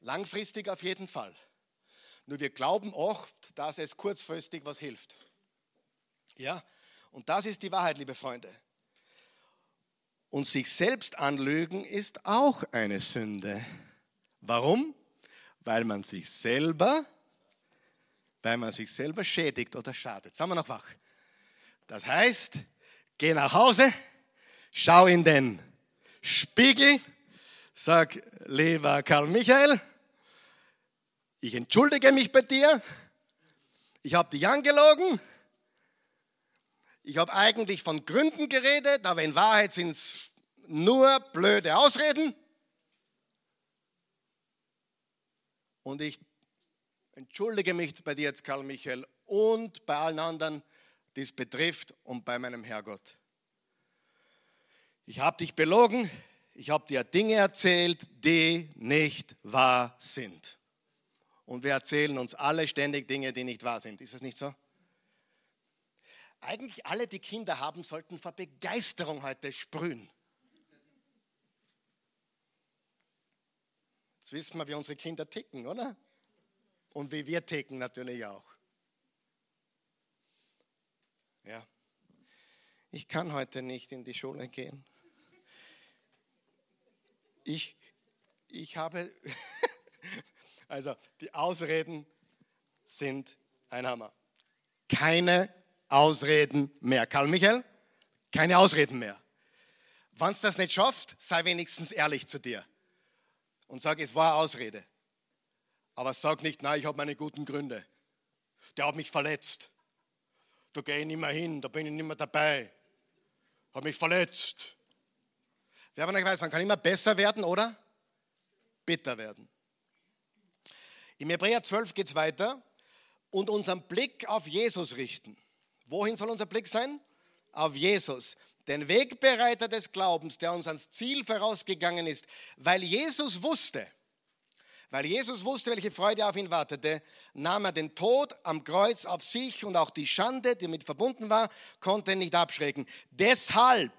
Langfristig auf jeden Fall. Nur wir glauben oft, dass es kurzfristig was hilft. Ja, und das ist die Wahrheit, liebe Freunde. Und sich selbst anlügen ist auch eine Sünde. Warum? Weil man sich selber, weil man sich selber schädigt oder schadet. Sagen wir noch wach. Das heißt, geh nach Hause, schau in den Spiegel, sag, lieber Karl Michael, ich entschuldige mich bei dir, ich habe dich angelogen, ich habe eigentlich von Gründen geredet, aber in Wahrheit sind es nur blöde Ausreden. Und ich entschuldige mich bei dir jetzt, Karl Michael, und bei allen anderen, die es betrifft, und bei meinem Herrgott. Ich habe dich belogen, ich habe dir Dinge erzählt, die nicht wahr sind. Und wir erzählen uns alle ständig Dinge, die nicht wahr sind. Ist es nicht so? Eigentlich alle, die Kinder haben, sollten vor Begeisterung heute sprühen. Jetzt wissen wir, wie unsere Kinder ticken, oder? Und wie wir ticken natürlich auch. Ja. Ich kann heute nicht in die Schule gehen. Ich, ich habe, also die Ausreden sind ein Hammer. Keine Ausreden mehr. Karl Michael, keine Ausreden mehr. Wenn du das nicht schaffst, sei wenigstens ehrlich zu dir und sag, es war eine Ausrede. Aber sag nicht, nein, ich habe meine guten Gründe. Der hat mich verletzt. Da gehe ich nicht mehr hin, da bin ich nicht mehr dabei. Hat mich verletzt. Wer von euch weiß, man kann immer besser werden oder bitter werden. Im Hebräer 12 geht es weiter und unseren Blick auf Jesus richten. Wohin soll unser Blick sein? Auf Jesus, den Wegbereiter des Glaubens, der uns ans Ziel vorausgegangen ist, weil Jesus wusste, weil Jesus wusste, welche Freude auf ihn wartete, nahm er den Tod am Kreuz auf sich und auch die Schande, die mit verbunden war, konnte ihn nicht abschrecken. Deshalb,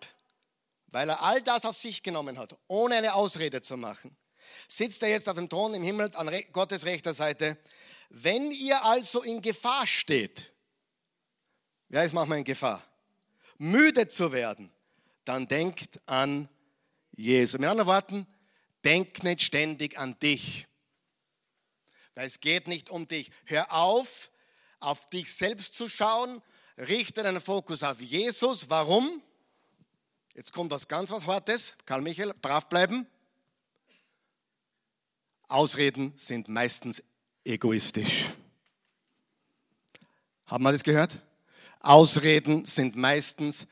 weil er all das auf sich genommen hat, ohne eine Ausrede zu machen, sitzt er jetzt auf dem Thron im Himmel an Gottes rechter Seite. Wenn ihr also in Gefahr steht, Wer ist manchmal in Gefahr? Müde zu werden. Dann denkt an Jesus. Mit anderen Worten, denk nicht ständig an dich. Weil es geht nicht um dich. Hör auf, auf dich selbst zu schauen. Richte deinen Fokus auf Jesus. Warum? Jetzt kommt was ganz was Hartes. Karl Michael, brav bleiben. Ausreden sind meistens egoistisch. Haben wir das gehört? Ausreden sind meistens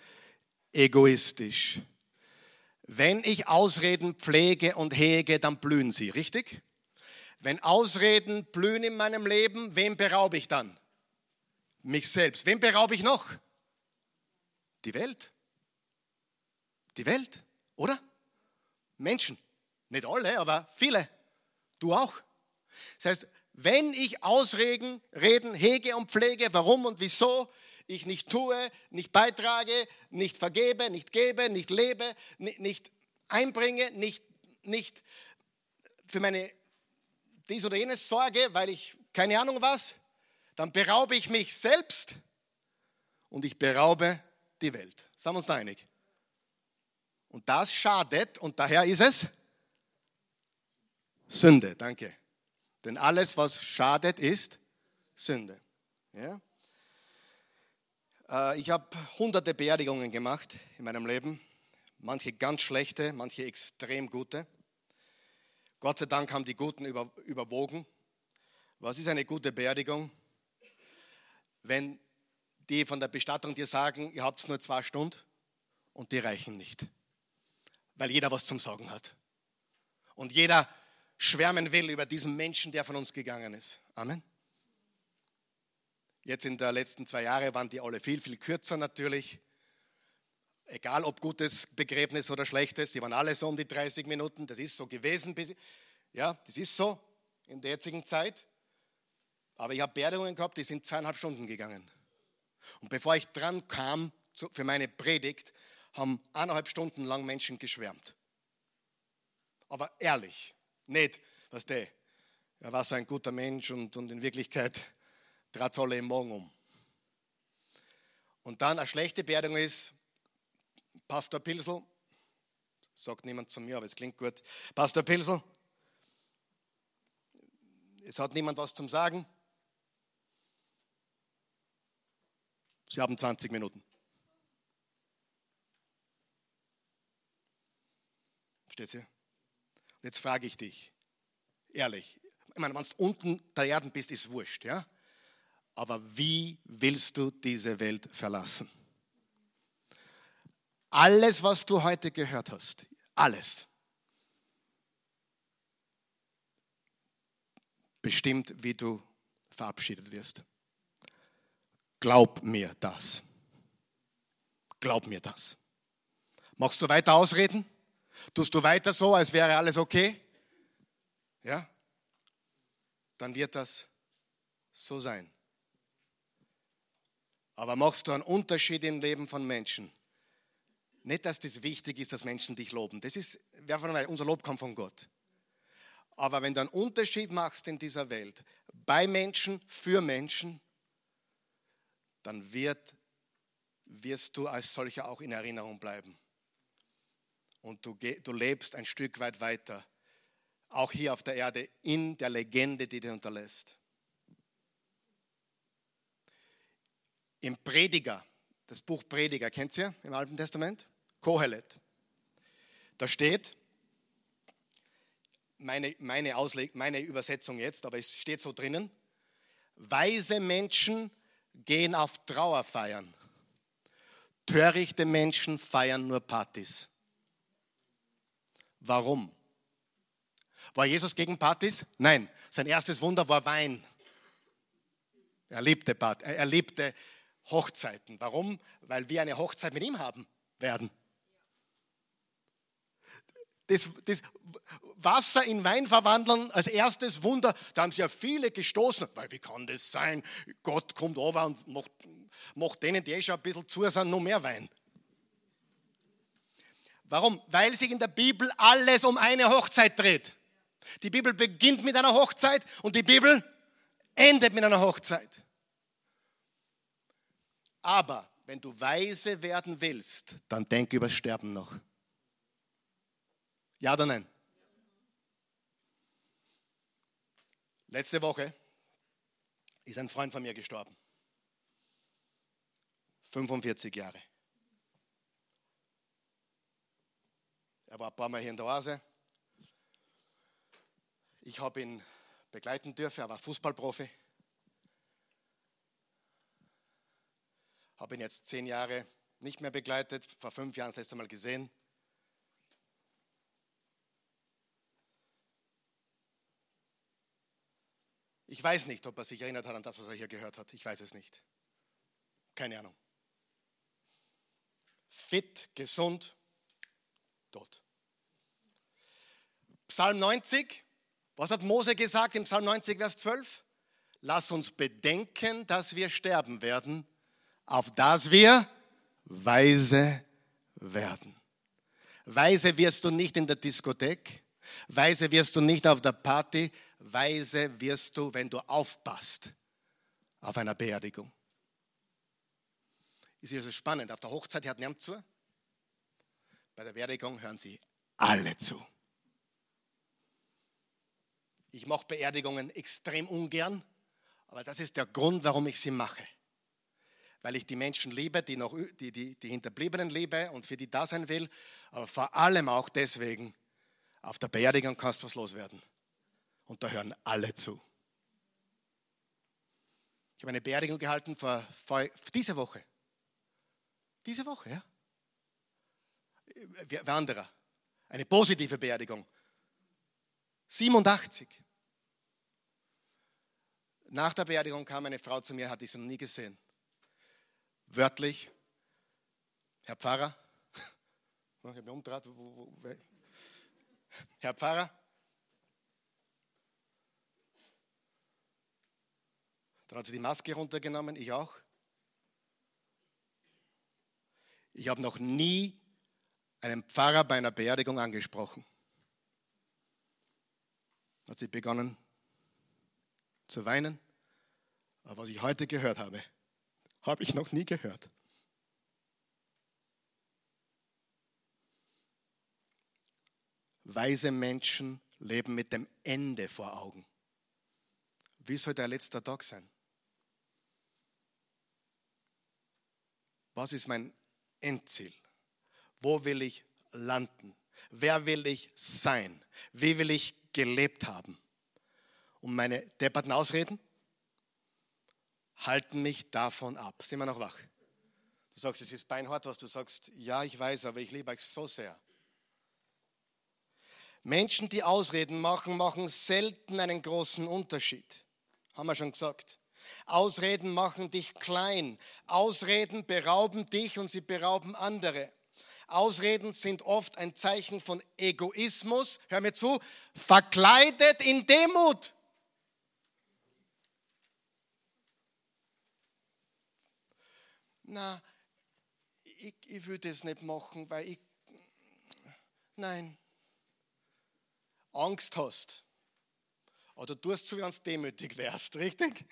egoistisch. Wenn ich Ausreden pflege und hege, dann blühen sie, richtig? Wenn Ausreden blühen in meinem Leben, wem beraube ich dann? Mich selbst. Wem beraube ich noch? Die Welt. Die Welt, oder? Menschen. Nicht alle, aber viele. Du auch. Das heißt, wenn ich Ausreden, Reden hege und pflege, warum und wieso, ich nicht tue, nicht beitrage, nicht vergebe, nicht gebe, nicht lebe, nicht einbringe, nicht, nicht für meine dies oder jenes sorge, weil ich keine Ahnung was, dann beraube ich mich selbst und ich beraube die Welt. Sagen wir uns da einig? Und das schadet und daher ist es Sünde. Danke. Denn alles, was schadet, ist Sünde. Ja? Äh, ich habe hunderte Beerdigungen gemacht in meinem Leben. Manche ganz schlechte, manche extrem gute. Gott sei Dank haben die Guten über, überwogen. Was ist eine gute Beerdigung? Wenn die von der Bestattung dir sagen, ihr habt nur zwei Stunden und die reichen nicht, weil jeder was zum Sagen hat. Und jeder schwärmen will über diesen Menschen, der von uns gegangen ist. Amen. Jetzt in den letzten zwei Jahren waren die alle viel, viel kürzer natürlich. Egal ob gutes Begräbnis oder schlechtes, die waren alle so um die 30 Minuten. Das ist so gewesen. Ja, das ist so in der jetzigen Zeit. Aber ich habe Beerdigungen gehabt, die sind zweieinhalb Stunden gegangen. Und bevor ich dran kam für meine Predigt, haben eineinhalb Stunden lang Menschen geschwärmt. Aber ehrlich, nicht, was der, er war so ein guter Mensch und, und in Wirklichkeit trat es alle im Morgen um. Und dann eine schlechte Beerdigung ist, Pastor Pilsel, sagt niemand zu mir, aber es klingt gut. Pastor Pilsel, es hat niemand was zum Sagen. Sie haben 20 Minuten. Versteht ihr? Jetzt frage ich dich, ehrlich, ich meine, wenn du unten der Erden bist, ist wurscht, ja? Aber wie willst du diese Welt verlassen? Alles, was du heute gehört hast, alles, bestimmt, wie du verabschiedet wirst. Glaub mir das. Glaub mir das. Machst du weiter ausreden? Tust du weiter so, als wäre alles okay? Ja? Dann wird das so sein. Aber machst du einen Unterschied im Leben von Menschen? Nicht, dass das wichtig ist, dass Menschen dich loben. Das ist, unser Lob kommt von Gott. Aber wenn du einen Unterschied machst in dieser Welt, bei Menschen, für Menschen, dann wird, wirst du als solcher auch in Erinnerung bleiben. Und du, du lebst ein Stück weit weiter, auch hier auf der Erde, in der Legende, die dir unterlässt. Im Prediger, das Buch Prediger, kennt ihr im Alten Testament? Kohelet. Da steht, meine, meine, Ausleg meine Übersetzung jetzt, aber es steht so drinnen, weise Menschen gehen auf Trauerfeiern. Törichte Menschen feiern nur Partys. Warum? War Jesus gegen Partys? Nein, sein erstes Wunder war Wein. Er liebte, Part, er liebte Hochzeiten. Warum? Weil wir eine Hochzeit mit ihm haben werden. Das, das, Wasser in Wein verwandeln als erstes Wunder, da haben sie ja viele gestoßen, weil wie kann das sein? Gott kommt over und macht, macht denen, die eh schon ein bisschen zu sind, noch mehr Wein. Warum? Weil sich in der Bibel alles um eine Hochzeit dreht. Die Bibel beginnt mit einer Hochzeit und die Bibel endet mit einer Hochzeit. Aber wenn du weise werden willst, dann denk über Sterben noch. Ja oder nein? Letzte Woche ist ein Freund von mir gestorben. 45 Jahre. Er war ein paar Mal hier in der Oase. Ich habe ihn begleiten dürfen. Er war Fußballprofi. Habe ihn jetzt zehn Jahre nicht mehr begleitet, vor fünf Jahren das letzte Mal gesehen. Ich weiß nicht, ob er sich erinnert hat an das, was er hier gehört hat. Ich weiß es nicht. Keine Ahnung. Fit, gesund, tot. Psalm 90, was hat Mose gesagt im Psalm 90, Vers 12? Lass uns bedenken, dass wir sterben werden auf dass wir weise werden. Weise wirst du nicht in der Diskothek, weise wirst du nicht auf der Party, weise wirst du, wenn du aufpasst auf einer Beerdigung. Ist ja so spannend. Auf der Hochzeit hat niemand zu. Bei der Beerdigung hören Sie alle zu. Ich mache Beerdigungen extrem ungern, aber das ist der Grund, warum ich sie mache. Weil ich die Menschen liebe, die, noch, die, die, die Hinterbliebenen liebe und für die da sein will, aber vor allem auch deswegen, auf der Beerdigung kannst du was loswerden. Und da hören alle zu. Ich habe eine Beerdigung gehalten vor, vor diese Woche. Diese Woche, ja. Wanderer. Eine positive Beerdigung. 87. Nach der Beerdigung kam eine Frau zu mir, hatte ich sie noch nie gesehen. Wörtlich, Herr Pfarrer, ich habe mich umgedreht, Herr Pfarrer, dann hat sie die Maske runtergenommen, ich auch. Ich habe noch nie einen Pfarrer bei einer Beerdigung angesprochen. Hat sie begonnen zu weinen. Aber was ich heute gehört habe, habe ich noch nie gehört. Weise Menschen leben mit dem Ende vor Augen. Wie soll der letzte Tag sein? Was ist mein Endziel? Wo will ich landen? Wer will ich sein? Wie will ich gelebt haben? Und meine depperten Ausreden halten mich davon ab. Sind wir noch wach? Du sagst, es ist beinhart, was du sagst. Ja, ich weiß, aber ich liebe euch so sehr. Menschen, die Ausreden machen, machen selten einen großen Unterschied. Haben wir schon gesagt. Ausreden machen dich klein. Ausreden berauben dich und sie berauben andere. Ausreden sind oft ein Zeichen von Egoismus. Hör mir zu, verkleidet in Demut. Na, ich, ich würde es nicht machen, weil ich, nein, Angst hast. Oder du wie wenn du demütig wärst, richtig?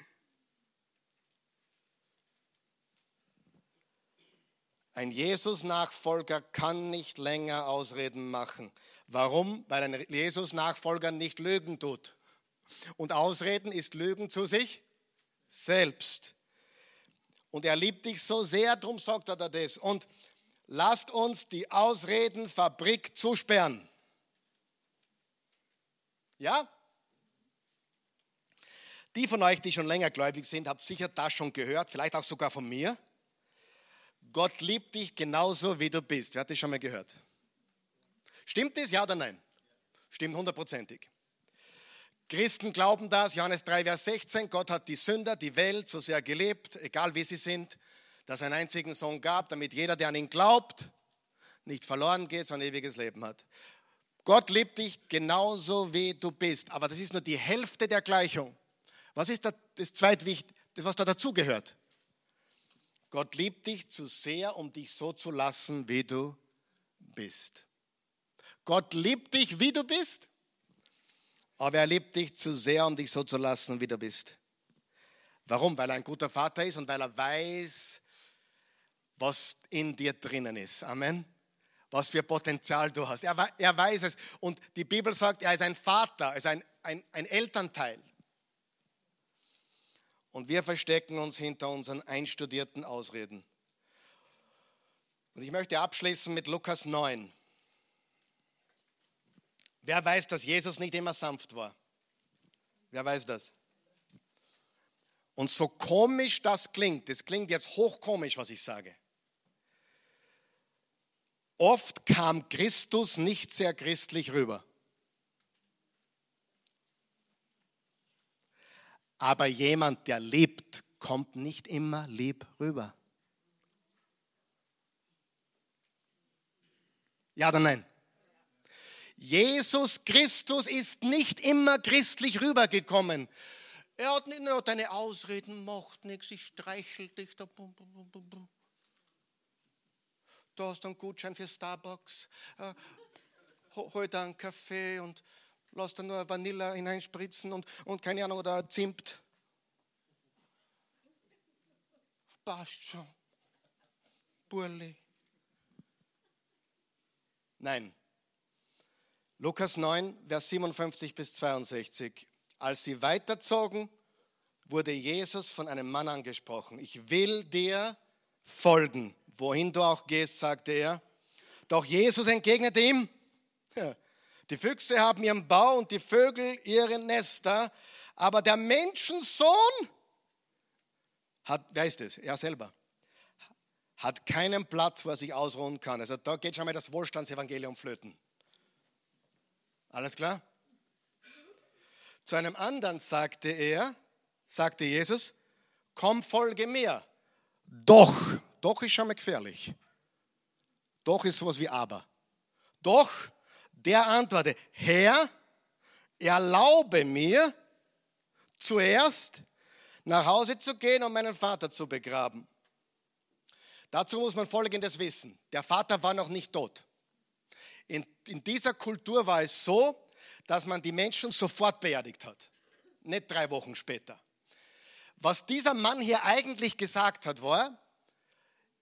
Ein Jesus-Nachfolger kann nicht länger Ausreden machen. Warum? Weil ein Jesus-Nachfolger nicht lügen tut. Und Ausreden ist Lügen zu sich selbst. Und er liebt dich so sehr, darum sagt er das. Und lasst uns die Ausredenfabrik zusperren. Ja? Die von euch, die schon länger gläubig sind, habt sicher das schon gehört, vielleicht auch sogar von mir. Gott liebt dich genauso, wie du bist. Wer hat das schon mal gehört? Stimmt das, ja oder nein? Stimmt hundertprozentig. Christen glauben das, Johannes 3, Vers 16, Gott hat die Sünder, die Welt so sehr gelebt, egal wie sie sind, dass er einen einzigen Sohn gab, damit jeder, der an ihn glaubt, nicht verloren geht, sondern ewiges Leben hat. Gott liebt dich genauso, wie du bist. Aber das ist nur die Hälfte der Gleichung. Was ist das, Zweitwichtigste, was da dazugehört? Gott liebt dich zu sehr, um dich so zu lassen, wie du bist. Gott liebt dich, wie du bist, aber er liebt dich zu sehr, um dich so zu lassen, wie du bist. Warum? Weil er ein guter Vater ist und weil er weiß, was in dir drinnen ist. Amen. Was für Potenzial du hast. Er, er weiß es. Und die Bibel sagt, er ist ein Vater, er ist ein, ein, ein Elternteil. Und wir verstecken uns hinter unseren einstudierten Ausreden. Und ich möchte abschließen mit Lukas 9. Wer weiß, dass Jesus nicht immer sanft war? Wer weiß das? Und so komisch das klingt, das klingt jetzt hochkomisch, was ich sage. Oft kam Christus nicht sehr christlich rüber. Aber jemand, der lebt, kommt nicht immer lieb rüber. Ja oder nein? Jesus Christus ist nicht immer christlich rübergekommen. Er hat nicht nur deine Ausreden, macht nichts, ich streichel dich. Da, du hast einen Gutschein für Starbucks, äh, hol da einen Kaffee und lass da nur Vanille hineinspritzen und, und keine Ahnung, oder Zimt. Passt schon. Burli. Nein. Lukas 9, Vers 57 bis 62. Als sie weiterzogen, wurde Jesus von einem Mann angesprochen. Ich will dir folgen, wohin du auch gehst, sagte er. Doch Jesus entgegnete ihm, die Füchse haben ihren Bau und die Vögel ihre Nester, aber der Menschensohn hat, wer ist es? Er selber. Hat keinen Platz, wo er sich ausruhen kann. Also da geht schon mal das Wohlstandsevangelium flöten. Alles klar? Zu einem anderen sagte er, sagte Jesus, komm, folge mir. Doch, doch ist schon mal gefährlich. Doch ist sowas wie aber. Doch, der antwortete, Herr, erlaube mir zuerst nach Hause zu gehen und meinen Vater zu begraben. Dazu muss man Folgendes wissen. Der Vater war noch nicht tot. In, in dieser Kultur war es so, dass man die Menschen sofort beerdigt hat. Nicht drei Wochen später. Was dieser Mann hier eigentlich gesagt hat, war,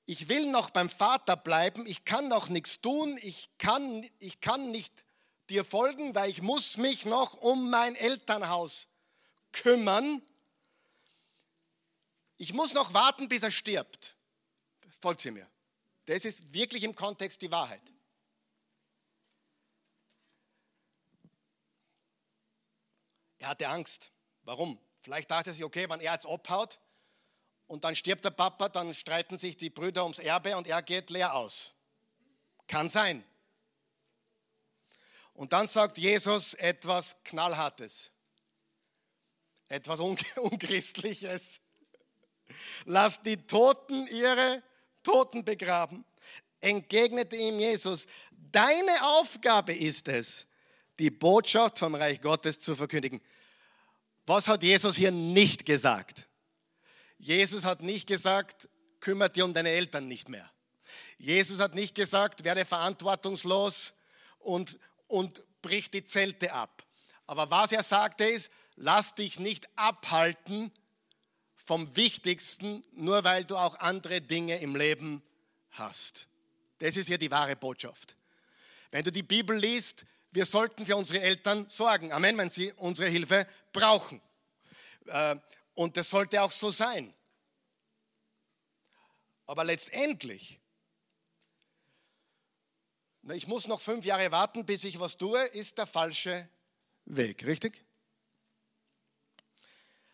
ich will noch beim Vater bleiben, ich kann noch nichts tun, ich kann, ich kann nicht dir folgen, weil ich muss mich noch um mein Elternhaus kümmern. Ich muss noch warten, bis er stirbt. Folgt sie mir. Das ist wirklich im Kontext die Wahrheit. Er hatte Angst. Warum? Vielleicht dachte er sich, okay, wenn er jetzt abhaut und dann stirbt der Papa, dann streiten sich die Brüder ums Erbe und er geht leer aus. Kann sein. Und dann sagt Jesus etwas Knallhartes, etwas Unchristliches. Lass die Toten ihre Toten begraben. Entgegnete ihm Jesus, deine Aufgabe ist es, die Botschaft vom Reich Gottes zu verkündigen. Was hat Jesus hier nicht gesagt? Jesus hat nicht gesagt, kümmert dir um deine Eltern nicht mehr. Jesus hat nicht gesagt, werde verantwortungslos und, und brich die Zelte ab. Aber was er sagte ist, lass dich nicht abhalten vom Wichtigsten, nur weil du auch andere Dinge im Leben hast. Das ist hier die wahre Botschaft. Wenn du die Bibel liest, wir sollten für unsere Eltern sorgen. Amen, wenn sie unsere Hilfe brauchen. Äh, und das sollte auch so sein. Aber letztendlich, ich muss noch fünf Jahre warten, bis ich was tue, ist der falsche Weg, richtig?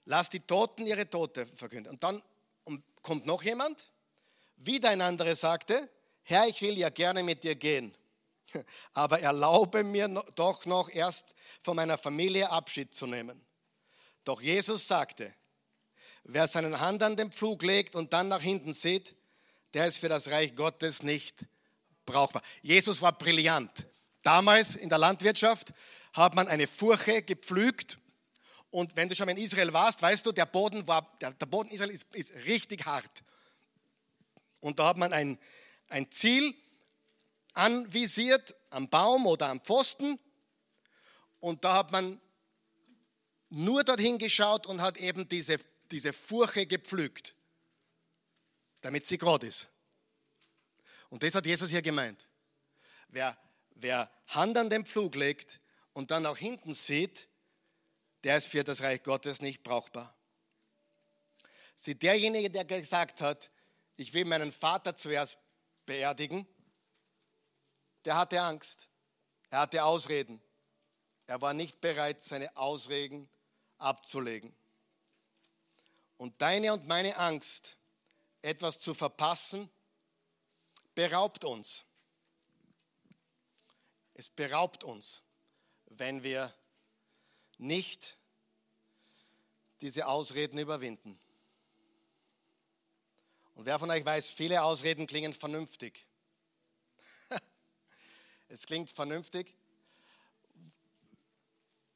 Lass die Toten ihre Tote verkünden. Und dann kommt noch jemand, wieder ein anderer sagte, Herr, ich will ja gerne mit dir gehen, aber erlaube mir doch noch erst von meiner Familie Abschied zu nehmen. Doch Jesus sagte, wer seine Hand an den Pflug legt und dann nach hinten sieht, der ist für das Reich Gottes nicht brauchbar. Jesus war brillant. Damals in der Landwirtschaft hat man eine Furche gepflügt und wenn du schon mal in Israel warst, weißt du, der Boden, war, der, der Boden Israel ist, ist, richtig hart. Und da hat man ein, ein Ziel anvisiert am Baum oder am Pfosten und da hat man nur dorthin geschaut und hat eben diese, diese Furche gepflügt, damit sie gerade ist. Und das hat Jesus hier gemeint. Wer, wer Hand an den Pflug legt und dann auch hinten sieht, der ist für das Reich Gottes nicht brauchbar. Sie, derjenige, der gesagt hat, ich will meinen Vater zuerst beerdigen, der hatte Angst. Er hatte Ausreden. Er war nicht bereit, seine Ausreden abzulegen. Und deine und meine Angst, etwas zu verpassen, beraubt uns. Es beraubt uns, wenn wir nicht diese Ausreden überwinden. Und wer von euch weiß, viele Ausreden klingen vernünftig. Es klingt vernünftig.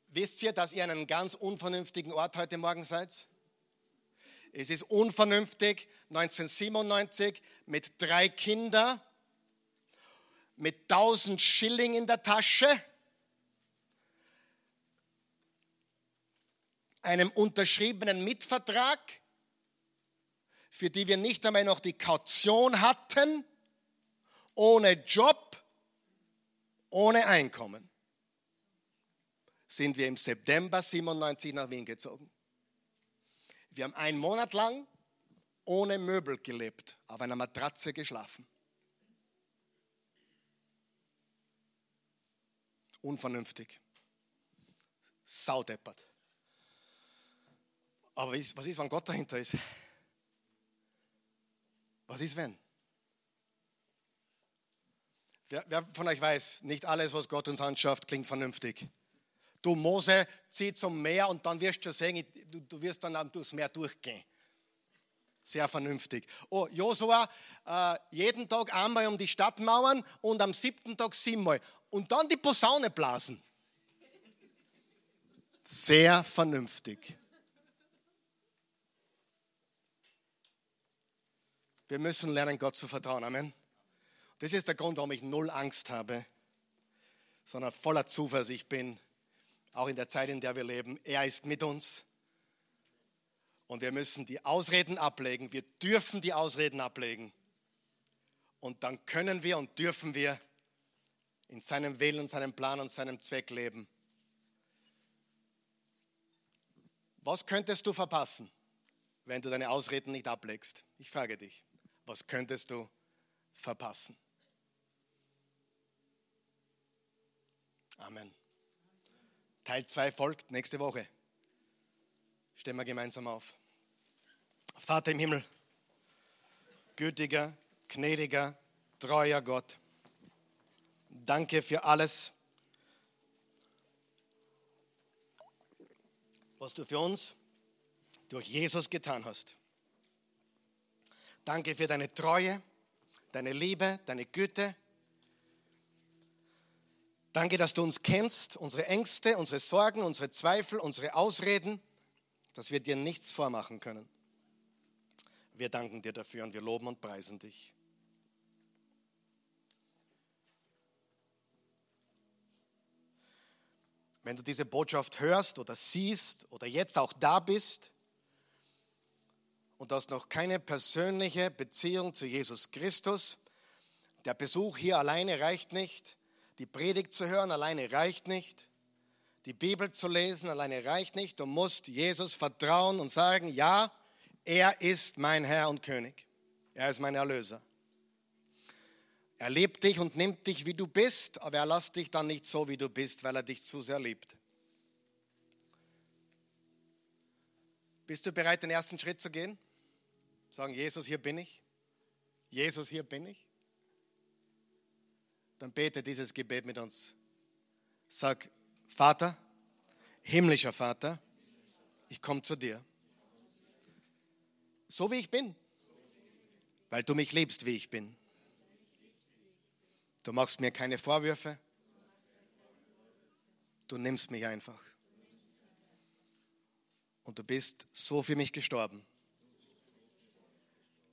Wisst ihr, dass ihr an einem ganz unvernünftigen Ort heute Morgen seid? Es ist unvernünftig, 1997 mit drei Kindern, mit 1000 Schilling in der Tasche, einem unterschriebenen Mitvertrag, für die wir nicht einmal noch die Kaution hatten, ohne Job, ohne Einkommen sind wir im September 97 nach Wien gezogen. Wir haben einen Monat lang ohne Möbel gelebt, auf einer Matratze geschlafen. Unvernünftig. Saudeppert. Aber was ist, wenn Gott dahinter ist? Was ist, wenn? Wer, wer von euch weiß, nicht alles, was Gott uns anschafft, klingt vernünftig. Du Mose, zieh zum Meer und dann wirst du sehen, du, du wirst dann durchs Meer durchgehen. Sehr vernünftig. Oh, Josua, äh, jeden Tag einmal um die Stadtmauern und am siebten Tag siebenmal. Und dann die Posaune blasen. Sehr vernünftig. Wir müssen lernen, Gott zu vertrauen. Amen. Das ist der Grund, warum ich null Angst habe, sondern voller Zuversicht bin, auch in der Zeit, in der wir leben. Er ist mit uns. Und wir müssen die Ausreden ablegen. Wir dürfen die Ausreden ablegen. Und dann können wir und dürfen wir in seinem Willen und seinem Plan und seinem Zweck leben. Was könntest du verpassen, wenn du deine Ausreden nicht ablegst? Ich frage dich, was könntest du verpassen? Amen. Teil 2 folgt nächste Woche. Stehen wir gemeinsam auf. Vater im Himmel, gütiger, gnädiger, treuer Gott, danke für alles, was du für uns durch Jesus getan hast. Danke für deine Treue, deine Liebe, deine Güte, Danke, dass du uns kennst, unsere Ängste, unsere Sorgen, unsere Zweifel, unsere Ausreden, dass wir dir nichts vormachen können. Wir danken dir dafür und wir loben und preisen dich. Wenn du diese Botschaft hörst oder siehst oder jetzt auch da bist und hast noch keine persönliche Beziehung zu Jesus Christus, der Besuch hier alleine reicht nicht die Predigt zu hören alleine reicht nicht. Die Bibel zu lesen alleine reicht nicht. Du musst Jesus vertrauen und sagen, ja, er ist mein Herr und König. Er ist mein Erlöser. Er liebt dich und nimmt dich, wie du bist, aber er lässt dich dann nicht so, wie du bist, weil er dich zu sehr liebt. Bist du bereit, den ersten Schritt zu gehen? Sagen, Jesus, hier bin ich. Jesus, hier bin ich dann bete dieses Gebet mit uns. Sag, Vater, himmlischer Vater, ich komme zu dir. So wie ich bin, weil du mich liebst, wie ich bin. Du machst mir keine Vorwürfe. Du nimmst mich einfach. Und du bist so für mich gestorben,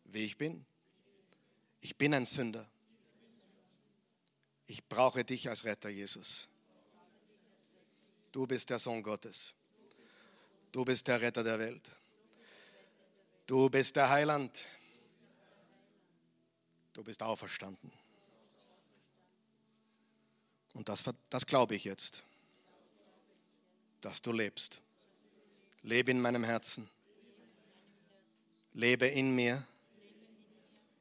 wie ich bin. Ich bin ein Sünder. Ich brauche dich als Retter, Jesus. Du bist der Sohn Gottes. Du bist der Retter der Welt. Du bist der Heiland. Du bist auferstanden. Und das, das glaube ich jetzt, dass du lebst. Lebe in meinem Herzen. Lebe in mir.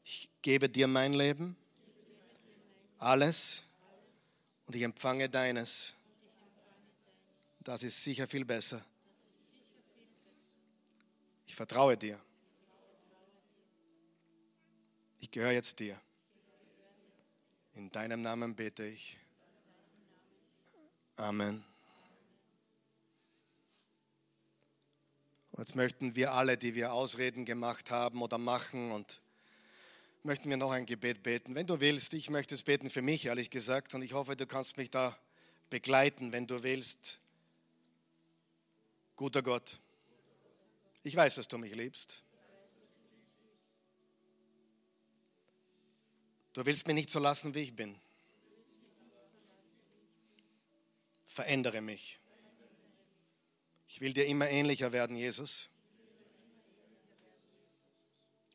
Ich gebe dir mein Leben alles und ich empfange deines. Das ist sicher viel besser. Ich vertraue dir. Ich gehöre jetzt dir. In deinem Namen bete ich. Amen. Und jetzt möchten wir alle, die wir Ausreden gemacht haben oder machen und möchten wir noch ein Gebet beten. Wenn du willst, ich möchte es beten für mich, ehrlich gesagt, und ich hoffe, du kannst mich da begleiten, wenn du willst. Guter Gott, ich weiß, dass du mich liebst. Du willst mich nicht so lassen, wie ich bin. Verändere mich. Ich will dir immer ähnlicher werden, Jesus.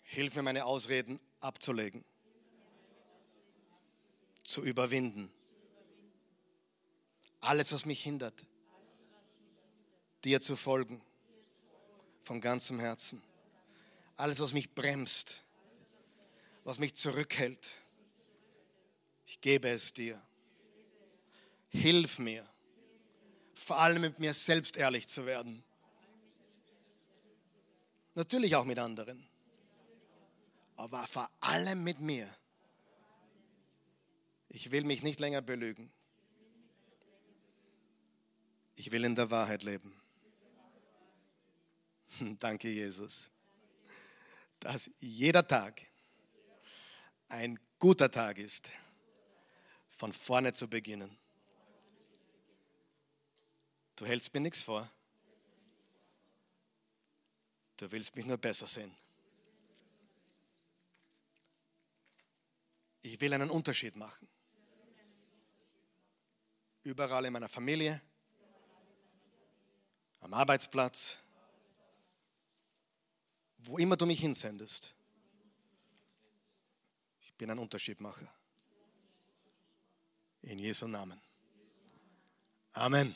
Hilf mir, meine Ausreden abzulegen, zu überwinden Alles, was mich hindert, dir zu folgen, von ganzem Herzen. Alles, was mich bremst, was mich zurückhält, ich gebe es dir. Hilf mir, vor allem mit mir selbst ehrlich zu werden. Natürlich auch mit anderen, aber vor allem mit mir. Ich will mich nicht länger belügen. Ich will in der Wahrheit leben. Danke, Jesus, dass jeder Tag ein guter Tag ist, von vorne zu beginnen. Du hältst mir nichts vor. Du willst mich nur besser sehen. Ich will einen Unterschied machen. Überall in meiner Familie, am Arbeitsplatz, wo immer du mich hinsendest. Ich bin ein Unterschiedmacher. In Jesu Namen. Amen.